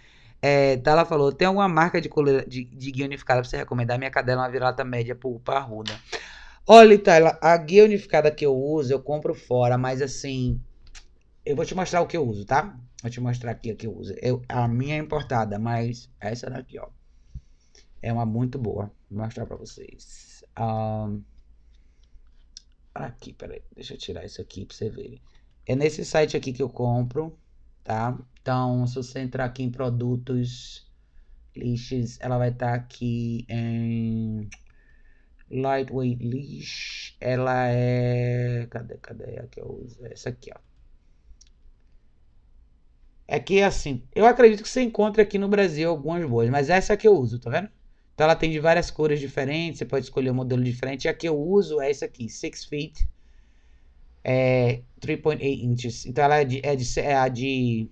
É, falou: tem alguma marca de, coleira, de, de guia unificada pra você recomendar? Minha cadela é uma virada média por parruda. Olha, Tayla, a guia unificada que eu uso, eu compro fora, mas assim. Eu vou te mostrar o que eu uso, tá? Vou te mostrar aqui a que eu uso. Eu, a minha é importada, mas essa daqui, ó. É uma muito boa. Vou mostrar pra vocês. Um, aqui, peraí. Deixa eu tirar isso aqui pra você ver. É nesse site aqui que eu compro, tá? Então, se você entrar aqui em produtos, lixos, ela vai estar tá aqui em lightweight leash. Ela é, cadê, cadê a que eu uso? Essa aqui, ó. É que assim, eu acredito que você encontra aqui no Brasil algumas boas, mas essa é que eu uso, tá vendo? Então ela tem de várias cores diferentes, você pode escolher um modelo diferente. E a que eu uso é essa aqui, 6 feet, é 3.8 inches. Então ela é, de, é, de, é a de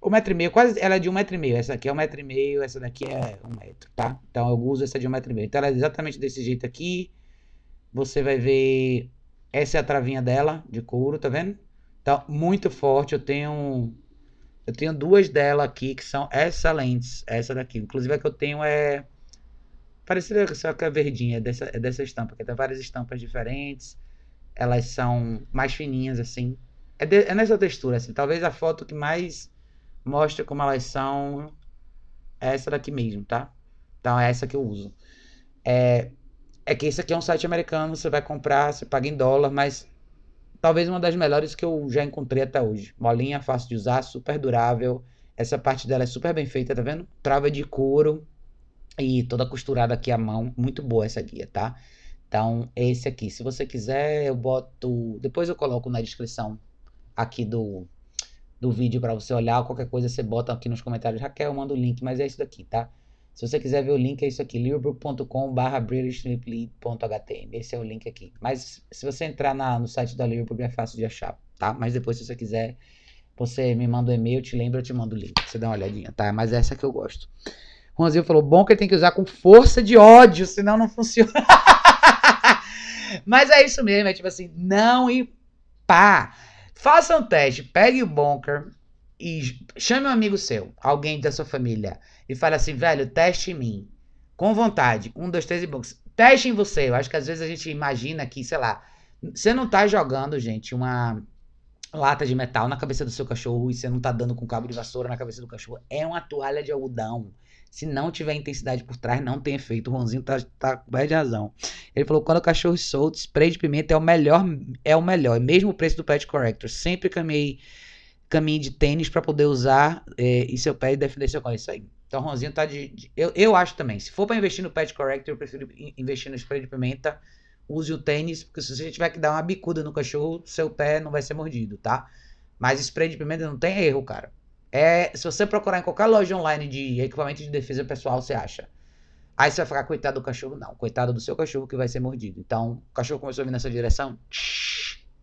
um metro e meio, quase, ela é de um metro e meio. Essa aqui é um metro e meio, essa daqui é um metro, tá? Então eu uso essa de um metro e meio. Então ela é exatamente desse jeito aqui. Você vai ver, essa é a travinha dela, de couro, tá vendo? Então, muito forte. Eu tenho, eu tenho duas dela aqui que são excelentes. Essa daqui, inclusive a que eu tenho é parecida só que é verdinha, é dessa, é dessa estampa. Que tem várias estampas diferentes. Elas são mais fininhas assim. É, de, é nessa textura, assim. Talvez a foto que mais mostra como elas são essa daqui mesmo, tá? Então é essa que eu uso. É, é que esse aqui é um site americano, você vai comprar, você paga em dólar, mas talvez uma das melhores que eu já encontrei até hoje. Molinha, fácil de usar, super durável. Essa parte dela é super bem feita, tá vendo? Trava de couro e toda costurada aqui à mão. Muito boa essa guia, tá? Então, esse aqui. Se você quiser, eu boto. Depois eu coloco na descrição aqui do, do vídeo para você olhar. Qualquer coisa você bota aqui nos comentários. Raquel, manda o link, mas é isso daqui, tá? Se você quiser ver o link, é isso aqui, liverpool.com.br britishsleeplead.htm. Esse é o link aqui. Mas se você entrar na, no site da Liverpool, é fácil de achar, tá? Mas depois, se você quiser, você me manda um e-mail, eu te lembro, eu te mando o link. Você dá uma olhadinha, tá? Mas essa que eu gosto. Ronzinho falou, bom que ele tem que usar com força de ódio, senão não funciona. Mas é isso mesmo, é tipo assim, não e pá. Faça um teste, pegue o bunker e chame um amigo seu, alguém da sua família e fala assim, velho, teste em mim. Com vontade. Um, dois, três e books. Teste em você. Eu acho que às vezes a gente imagina que, sei lá, você não tá jogando, gente, uma lata de metal na cabeça do seu cachorro e você não tá dando com cabo de vassoura na cabeça do cachorro. É uma toalha de algodão. Se não tiver intensidade por trás, não tem efeito. O Ronzinho tá, tá bem de razão. Ele falou: quando o cachorro solto, spray de pimenta é o melhor. É o melhor. Mesmo o preço do Pet Corrector. Sempre caminhei caminho de tênis para poder usar é, e seu pé e defender seu corpo. Isso aí. Então, Ronzinho tá de. de eu, eu acho também. Se for para investir no Pet Corrector, eu prefiro investir no spray de pimenta. Use o tênis, porque se você tiver que dar uma bicuda no cachorro, seu pé não vai ser mordido, tá? Mas spray de pimenta não tem erro, cara. É, se você procurar em qualquer loja online de equipamento de defesa pessoal, você acha. Aí você vai ficar coitado do cachorro, não. Coitado do seu cachorro que vai ser mordido. Então, o cachorro começou a vir nessa direção,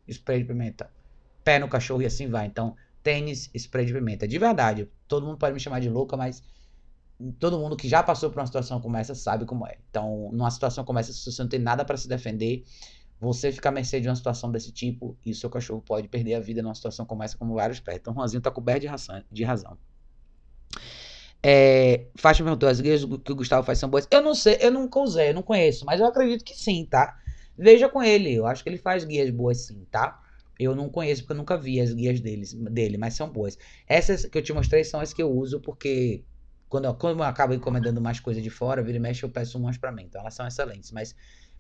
spray de pimenta. Pé no cachorro e assim vai. Então, tênis, spray de pimenta. De verdade, todo mundo pode me chamar de louca, mas todo mundo que já passou por uma situação como essa sabe como é. Então, numa situação como essa, se você não tem nada para se defender, você fica à mercê de uma situação desse tipo e seu cachorro pode perder a vida numa situação como essa, como vários pés. Então, Juanzinho tá coberto de razão. De razão. É, Fátima perguntou, as guias que o Gustavo faz são boas? Eu não sei, eu nunca usei, eu não conheço, mas eu acredito que sim, tá? Veja com ele, eu acho que ele faz guias boas sim, tá? Eu não conheço porque eu nunca vi as guias deles, dele, mas são boas. Essas que eu te mostrei são as que eu uso porque quando eu, quando eu acabo encomendando mais coisa de fora, vira e mexe, eu peço umas para mim. Então elas são excelentes. Mas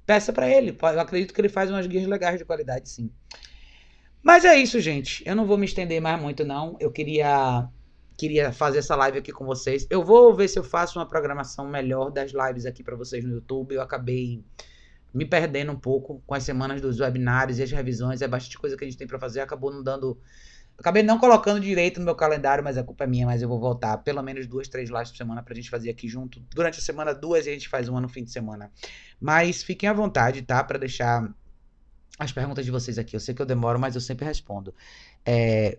peça para ele. Eu acredito que ele faz umas guias legais de qualidade, sim. Mas é isso, gente. Eu não vou me estender mais muito, não. Eu queria queria fazer essa live aqui com vocês. Eu vou ver se eu faço uma programação melhor das lives aqui para vocês no YouTube. Eu acabei me perdendo um pouco com as semanas dos webinários e as revisões. É bastante coisa que a gente tem para fazer. Acabou não dando Acabei não colocando direito no meu calendário, mas a culpa é minha, mas eu vou voltar pelo menos duas, três lives por semana pra gente fazer aqui junto. Durante a semana, duas e a gente faz uma no fim de semana. Mas fiquem à vontade, tá? Pra deixar as perguntas de vocês aqui. Eu sei que eu demoro, mas eu sempre respondo. É...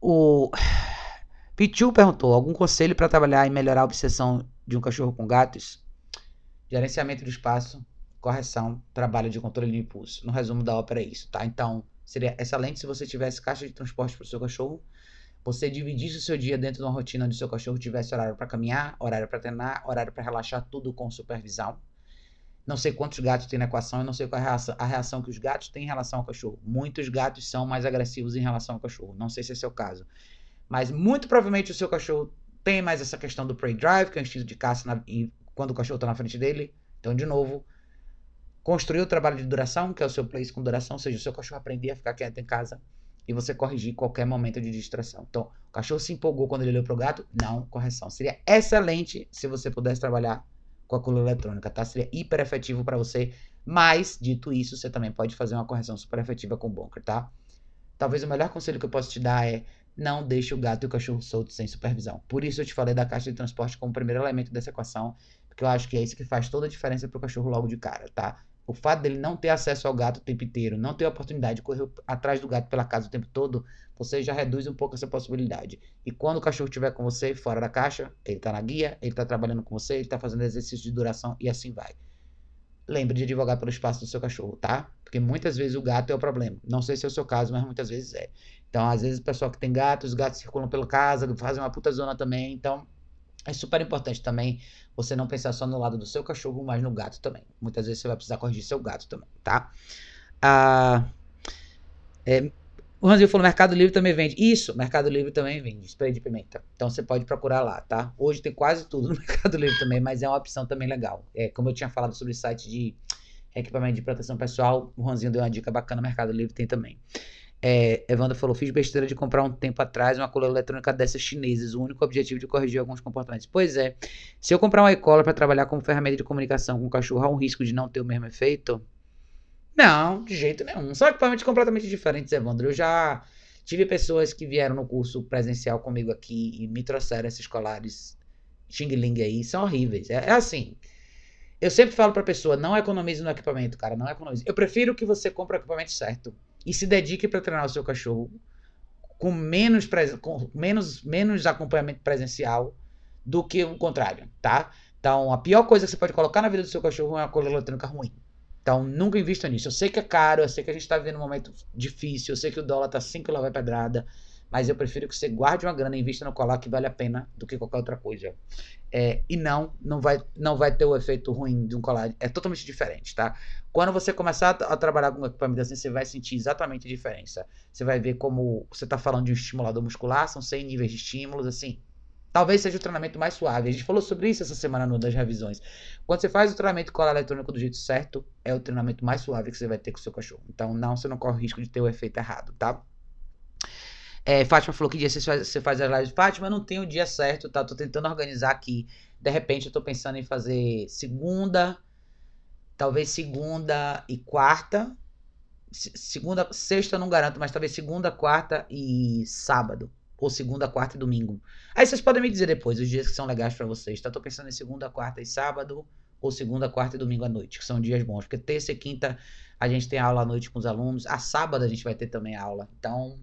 O Pichu perguntou: algum conselho para trabalhar e melhorar a obsessão de um cachorro com gatos? Gerenciamento do espaço, correção, trabalho de controle de impulso. No resumo da ópera é isso, tá? Então, Seria excelente se você tivesse caixa de transporte para o seu cachorro, você dividisse o seu dia dentro de uma rotina onde o seu cachorro tivesse horário para caminhar, horário para treinar, horário para relaxar, tudo com supervisão. Não sei quantos gatos tem na equação, eu não sei qual é a reação, a reação, que os gatos têm em relação ao cachorro. Muitos gatos são mais agressivos em relação ao cachorro. Não sei se esse é o caso. Mas muito provavelmente o seu cachorro tem mais essa questão do prey drive, que é o instinto de caça na, em, quando o cachorro está na frente dele. Então, de novo, Construir o trabalho de duração, que é o seu place com duração, ou seja, o seu cachorro aprender a ficar quieto em casa e você corrigir qualquer momento de distração. Então, o cachorro se empolgou quando ele olhou pro gato? Não, correção. Seria excelente se você pudesse trabalhar com a coluna eletrônica, tá? Seria hiper efetivo para você. Mas, dito isso, você também pode fazer uma correção super efetiva com o bunker, tá? Talvez o melhor conselho que eu posso te dar é não deixe o gato e o cachorro soltos sem supervisão. Por isso eu te falei da caixa de transporte como primeiro elemento dessa equação, porque eu acho que é isso que faz toda a diferença pro cachorro logo de cara, tá? O fato dele não ter acesso ao gato o tempo inteiro, não ter a oportunidade de correr atrás do gato pela casa o tempo todo, você já reduz um pouco essa possibilidade. E quando o cachorro estiver com você fora da caixa, ele está na guia, ele está trabalhando com você, ele está fazendo exercício de duração e assim vai. Lembre de advogar pelo espaço do seu cachorro, tá? Porque muitas vezes o gato é o problema. Não sei se é o seu caso, mas muitas vezes é. Então, às vezes o pessoal que tem gatos, os gatos circulam pela casa, fazem uma puta zona também. Então, é super importante também você não pensar só no lado do seu cachorro, mas no gato também. Muitas vezes você vai precisar corrigir seu gato também, tá? Ah, é, O Ranzinho falou: Mercado Livre também vende. Isso, Mercado Livre também vende spray de pimenta. Então você pode procurar lá, tá? Hoje tem quase tudo no Mercado Livre também, mas é uma opção também legal. É, como eu tinha falado sobre site de equipamento de proteção pessoal, o Ranzinho deu uma dica bacana, Mercado Livre tem também. É, Evandro falou: fiz besteira de comprar um tempo atrás uma cola eletrônica dessas chinesas, o único objetivo de corrigir alguns comportamentos. Pois é, se eu comprar uma e-cola para trabalhar como ferramenta de comunicação com o cachorro, há um risco de não ter o mesmo efeito? Não, de jeito nenhum. São equipamentos completamente diferentes, Evandro. Eu já tive pessoas que vieram no curso presencial comigo aqui e me trouxeram esses colares Xing Ling aí. São horríveis. É, é assim. Eu sempre falo pra pessoa, não economize no equipamento, cara. Não economize. Eu prefiro que você compre o equipamento certo e se dedique para treinar o seu cachorro com menos, com menos, menos acompanhamento presencial do que o contrário, tá? Então, a pior coisa que você pode colocar na vida do seu cachorro é uma cola eletrônica ruim. Então, nunca invista nisso. Eu sei que é caro, eu sei que a gente está vivendo um momento difícil, eu sei que o dólar tá 5 lá vai pedrada, mas eu prefiro que você guarde uma grana e invista no colar que vale a pena do que qualquer outra coisa. É, e não, não vai, não vai ter o efeito ruim de um colar. É totalmente diferente, tá? Quando você começar a, a trabalhar com equipamento assim, você vai sentir exatamente a diferença. Você vai ver como você está falando de um estimulador muscular, são 100 níveis de estímulos, assim. Talvez seja o treinamento mais suave. A gente falou sobre isso essa semana no das revisões. Quando você faz o treinamento com cola eletrônico do jeito certo, é o treinamento mais suave que você vai ter com o seu cachorro. Então, não, você não corre o risco de ter o efeito errado, tá? É, Fátima falou que dia você faz, as lives. Fátima, eu não tenho o dia certo, tá? Tô tentando organizar aqui. De repente, eu tô pensando em fazer segunda, talvez segunda e quarta. Segunda, sexta eu não garanto, mas talvez segunda, quarta e sábado ou segunda, quarta e domingo. Aí vocês podem me dizer depois os dias que são legais para vocês, tá? Tô pensando em segunda, quarta e sábado, ou segunda, quarta e domingo à noite, que são dias bons, porque terça e quinta a gente tem aula à noite com os alunos, a sábado a gente vai ter também aula. Então,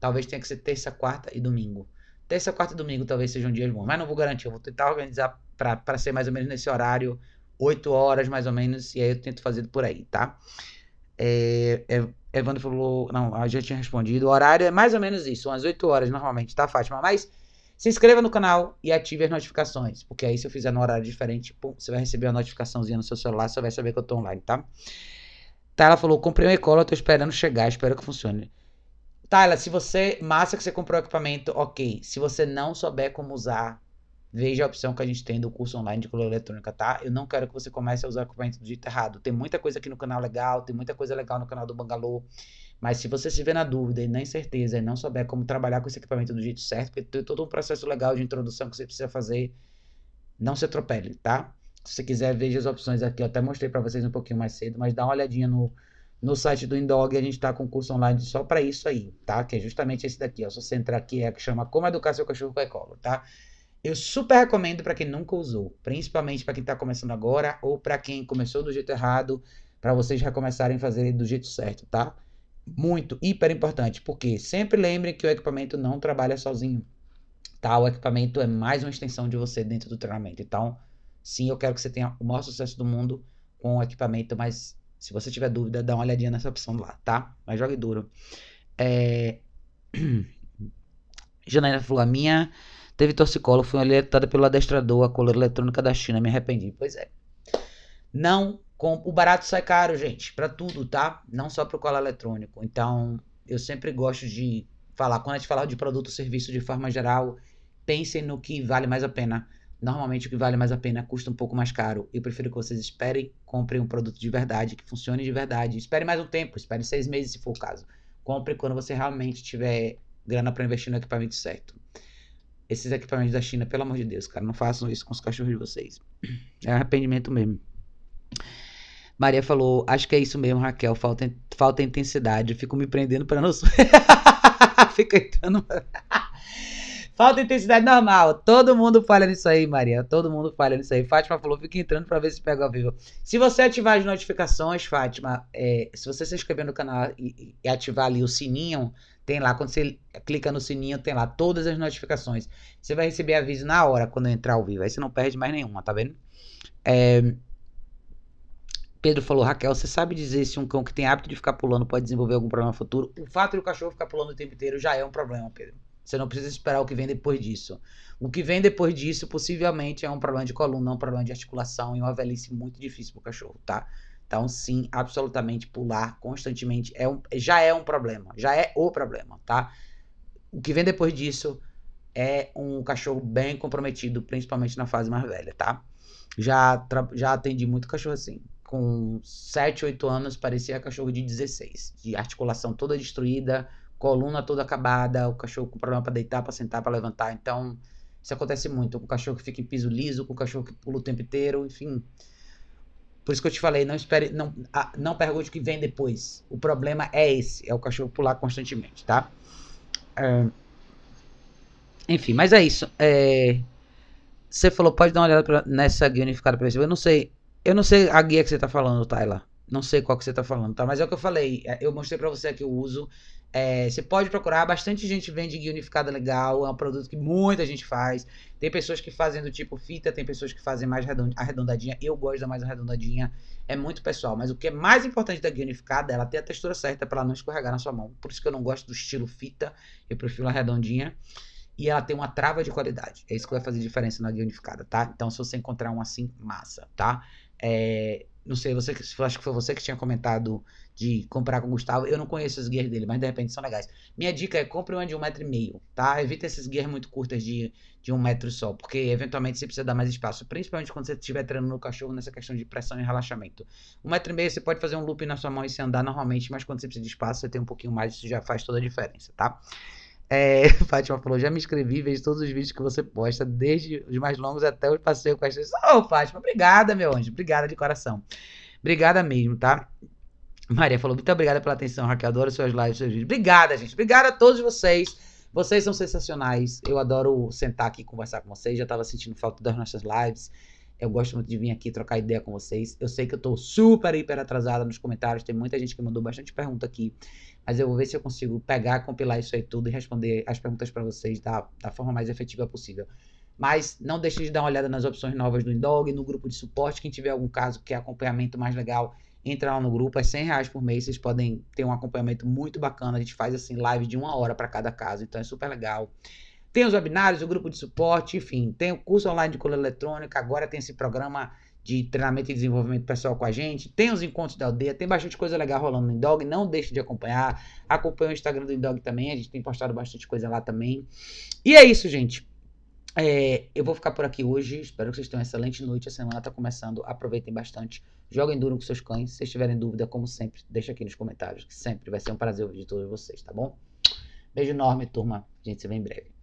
talvez tenha que ser terça, quarta e domingo. Terça, quarta e domingo talvez sejam dias bons, mas não vou garantir, eu vou tentar organizar para ser mais ou menos nesse horário, 8 horas mais ou menos, e aí eu tento fazer por aí, tá? É, é, Evandro falou. Não, a já tinha respondido. O horário é mais ou menos isso, umas 8 horas normalmente, tá, Fátima? Mas se inscreva no canal e ative as notificações. Porque aí, se eu fizer no horário diferente, pum, você vai receber uma notificaçãozinha no seu celular, você vai saber que eu tô online, tá? Tá, falou: comprei uma e-cola, tô esperando chegar, espero que funcione. Tyler, se você. Massa que você comprou o equipamento, ok. Se você não souber como usar, veja a opção que a gente tem do curso online de color eletrônica, tá? Eu não quero que você comece a usar o equipamento do jeito errado. Tem muita coisa aqui no canal legal, tem muita coisa legal no canal do Bangalô. Mas se você vê na dúvida e na incerteza e não souber como trabalhar com esse equipamento do jeito certo, porque tem todo um processo legal de introdução que você precisa fazer, não se atropele, tá? Se você quiser, veja as opções aqui. Eu até mostrei para vocês um pouquinho mais cedo, mas dá uma olhadinha no, no site do Indog. A gente tá com curso online só para isso aí, tá? Que é justamente esse daqui, ó. Se você entrar aqui, é que chama Como Educar Seu Cachorro com Ecolo, tá? Eu super recomendo para quem nunca usou, principalmente para quem está começando agora ou para quem começou do jeito errado, para vocês recomeçarem a fazer do jeito certo, tá? Muito, hiper importante, porque sempre lembrem que o equipamento não trabalha sozinho, tá? O equipamento é mais uma extensão de você dentro do treinamento. Então, sim, eu quero que você tenha o maior sucesso do mundo com o equipamento, mas se você tiver dúvida, dá uma olhadinha nessa opção lá, tá? Mas jogue duro. É... Janaína falou, a minha Teve torcicolo, fui alertada pelo adestrador, a coleira eletrônica da China, me arrependi. Pois é. Não, com, o barato sai caro, gente, para tudo, tá? Não só pro colar eletrônico. Então, eu sempre gosto de falar, quando a gente fala de produto ou serviço de forma geral, pensem no que vale mais a pena. Normalmente o que vale mais a pena custa um pouco mais caro. Eu prefiro que vocês esperem, comprem um produto de verdade, que funcione de verdade. Espere mais um tempo, espere seis meses se for o caso. Compre quando você realmente tiver grana para investir no equipamento certo esses equipamentos da China, pelo amor de Deus, cara, não façam isso com os cachorros de vocês. É arrependimento mesmo. Maria falou, acho que é isso mesmo, Raquel, falta, falta intensidade, eu fico me prendendo para não... Fica entrando... falta intensidade normal, todo mundo falha nisso aí, Maria, todo mundo falha nisso aí. Fátima falou, fica entrando para ver se pega ao vivo. Se você ativar as notificações, Fátima, é, se você se inscrever no canal e, e ativar ali o sininho, tem lá, quando você clica no sininho, tem lá todas as notificações. Você vai receber aviso na hora quando entrar ao vivo. Aí você não perde mais nenhuma, tá vendo? É... Pedro falou, Raquel, você sabe dizer se um cão que tem hábito de ficar pulando pode desenvolver algum problema futuro? O fato de o cachorro ficar pulando o tempo inteiro já é um problema, Pedro. Você não precisa esperar o que vem depois disso. O que vem depois disso, possivelmente, é um problema de coluna, um problema de articulação e uma velhice muito difícil pro cachorro, tá? Então, sim, absolutamente pular constantemente é um, já é um problema, já é o problema, tá? O que vem depois disso é um cachorro bem comprometido, principalmente na fase mais velha, tá? Já, já atendi muito cachorro assim. Com 7, 8 anos, parecia cachorro de 16. De articulação toda destruída, coluna toda acabada, o cachorro com problema para deitar, para sentar, para levantar. Então, isso acontece muito. Com o cachorro que fica em piso liso, com o cachorro que pula o tempo inteiro, enfim. Por isso que eu te falei, não espere, não, não pergunte o que vem depois. O problema é esse, é o cachorro pular constantemente, tá? É... Enfim, mas é isso. É... Você falou, pode dar uma olhada pra, nessa guia unificada para ver. Eu não sei, eu não sei a guia que você tá falando, Tyler. Não sei qual que você tá falando, tá? Mas é o que eu falei. É, eu mostrei para você aqui o uso. É, você pode procurar, bastante gente vende guia unificada legal, é um produto que muita gente faz. Tem pessoas que fazem do tipo fita, tem pessoas que fazem mais arredondadinha. Eu gosto da mais arredondadinha, é muito pessoal. Mas o que é mais importante da guia unificada é ela ter a textura certa para ela não escorregar na sua mão. Por isso que eu não gosto do estilo fita, eu prefiro a redondinha. E ela tem uma trava de qualidade. É isso que vai fazer diferença na guia unificada, tá? Então, se você encontrar um assim, massa, tá? É, não sei, você acho que foi você que tinha comentado de comprar com o Gustavo. Eu não conheço as guias dele, mas de repente são legais. Minha dica é compre uma de um metro e meio, tá? Evita essas guias muito curtas de, de um metro só, porque eventualmente você precisa dar mais espaço, principalmente quando você estiver treinando no cachorro nessa questão de pressão e relaxamento. Um metro e meio você pode fazer um loop na sua mão e se andar normalmente, mas quando você precisa de espaço, você tem um pouquinho mais, isso já faz toda a diferença, tá? É, Fátima falou, já me inscrevi, vejo todos os vídeos que você posta, desde os mais longos até o passeio com as Ô, oh, Fátima, obrigada, meu anjo, obrigada de coração. Obrigada mesmo, tá? Maria falou, muito obrigada pela atenção, Raquel, adoro suas lives, seus vídeos. Obrigada, gente, obrigada a todos vocês. Vocês são sensacionais. Eu adoro sentar aqui e conversar com vocês. Já estava sentindo falta das nossas lives. Eu gosto muito de vir aqui trocar ideia com vocês. Eu sei que eu tô super, hiper atrasada nos comentários. Tem muita gente que mandou bastante pergunta aqui. Mas eu vou ver se eu consigo pegar, compilar isso aí tudo e responder as perguntas para vocês da, da forma mais efetiva possível. Mas não deixe de dar uma olhada nas opções novas do Indog, no grupo de suporte. Quem tiver algum caso que é acompanhamento mais legal, entra lá no grupo. É 100 reais por mês. Vocês podem ter um acompanhamento muito bacana. A gente faz assim live de uma hora para cada caso. Então é super legal. Tem os webinários, o grupo de suporte, enfim, tem o curso online de cola eletrônica, agora tem esse programa de treinamento e desenvolvimento pessoal com a gente, tem os encontros da aldeia, tem bastante coisa legal rolando no Indog, não deixe de acompanhar, acompanhe o Instagram do Indog também, a gente tem postado bastante coisa lá também. E é isso, gente. É, eu vou ficar por aqui hoje. Espero que vocês tenham uma excelente noite. A semana está começando. Aproveitem bastante. Joguem duro com seus cães. Se vocês tiverem dúvida, como sempre, deixa aqui nos comentários. Que sempre vai ser um prazer ouvir de todos vocês, tá bom? Beijo enorme, turma. A gente se vê em breve.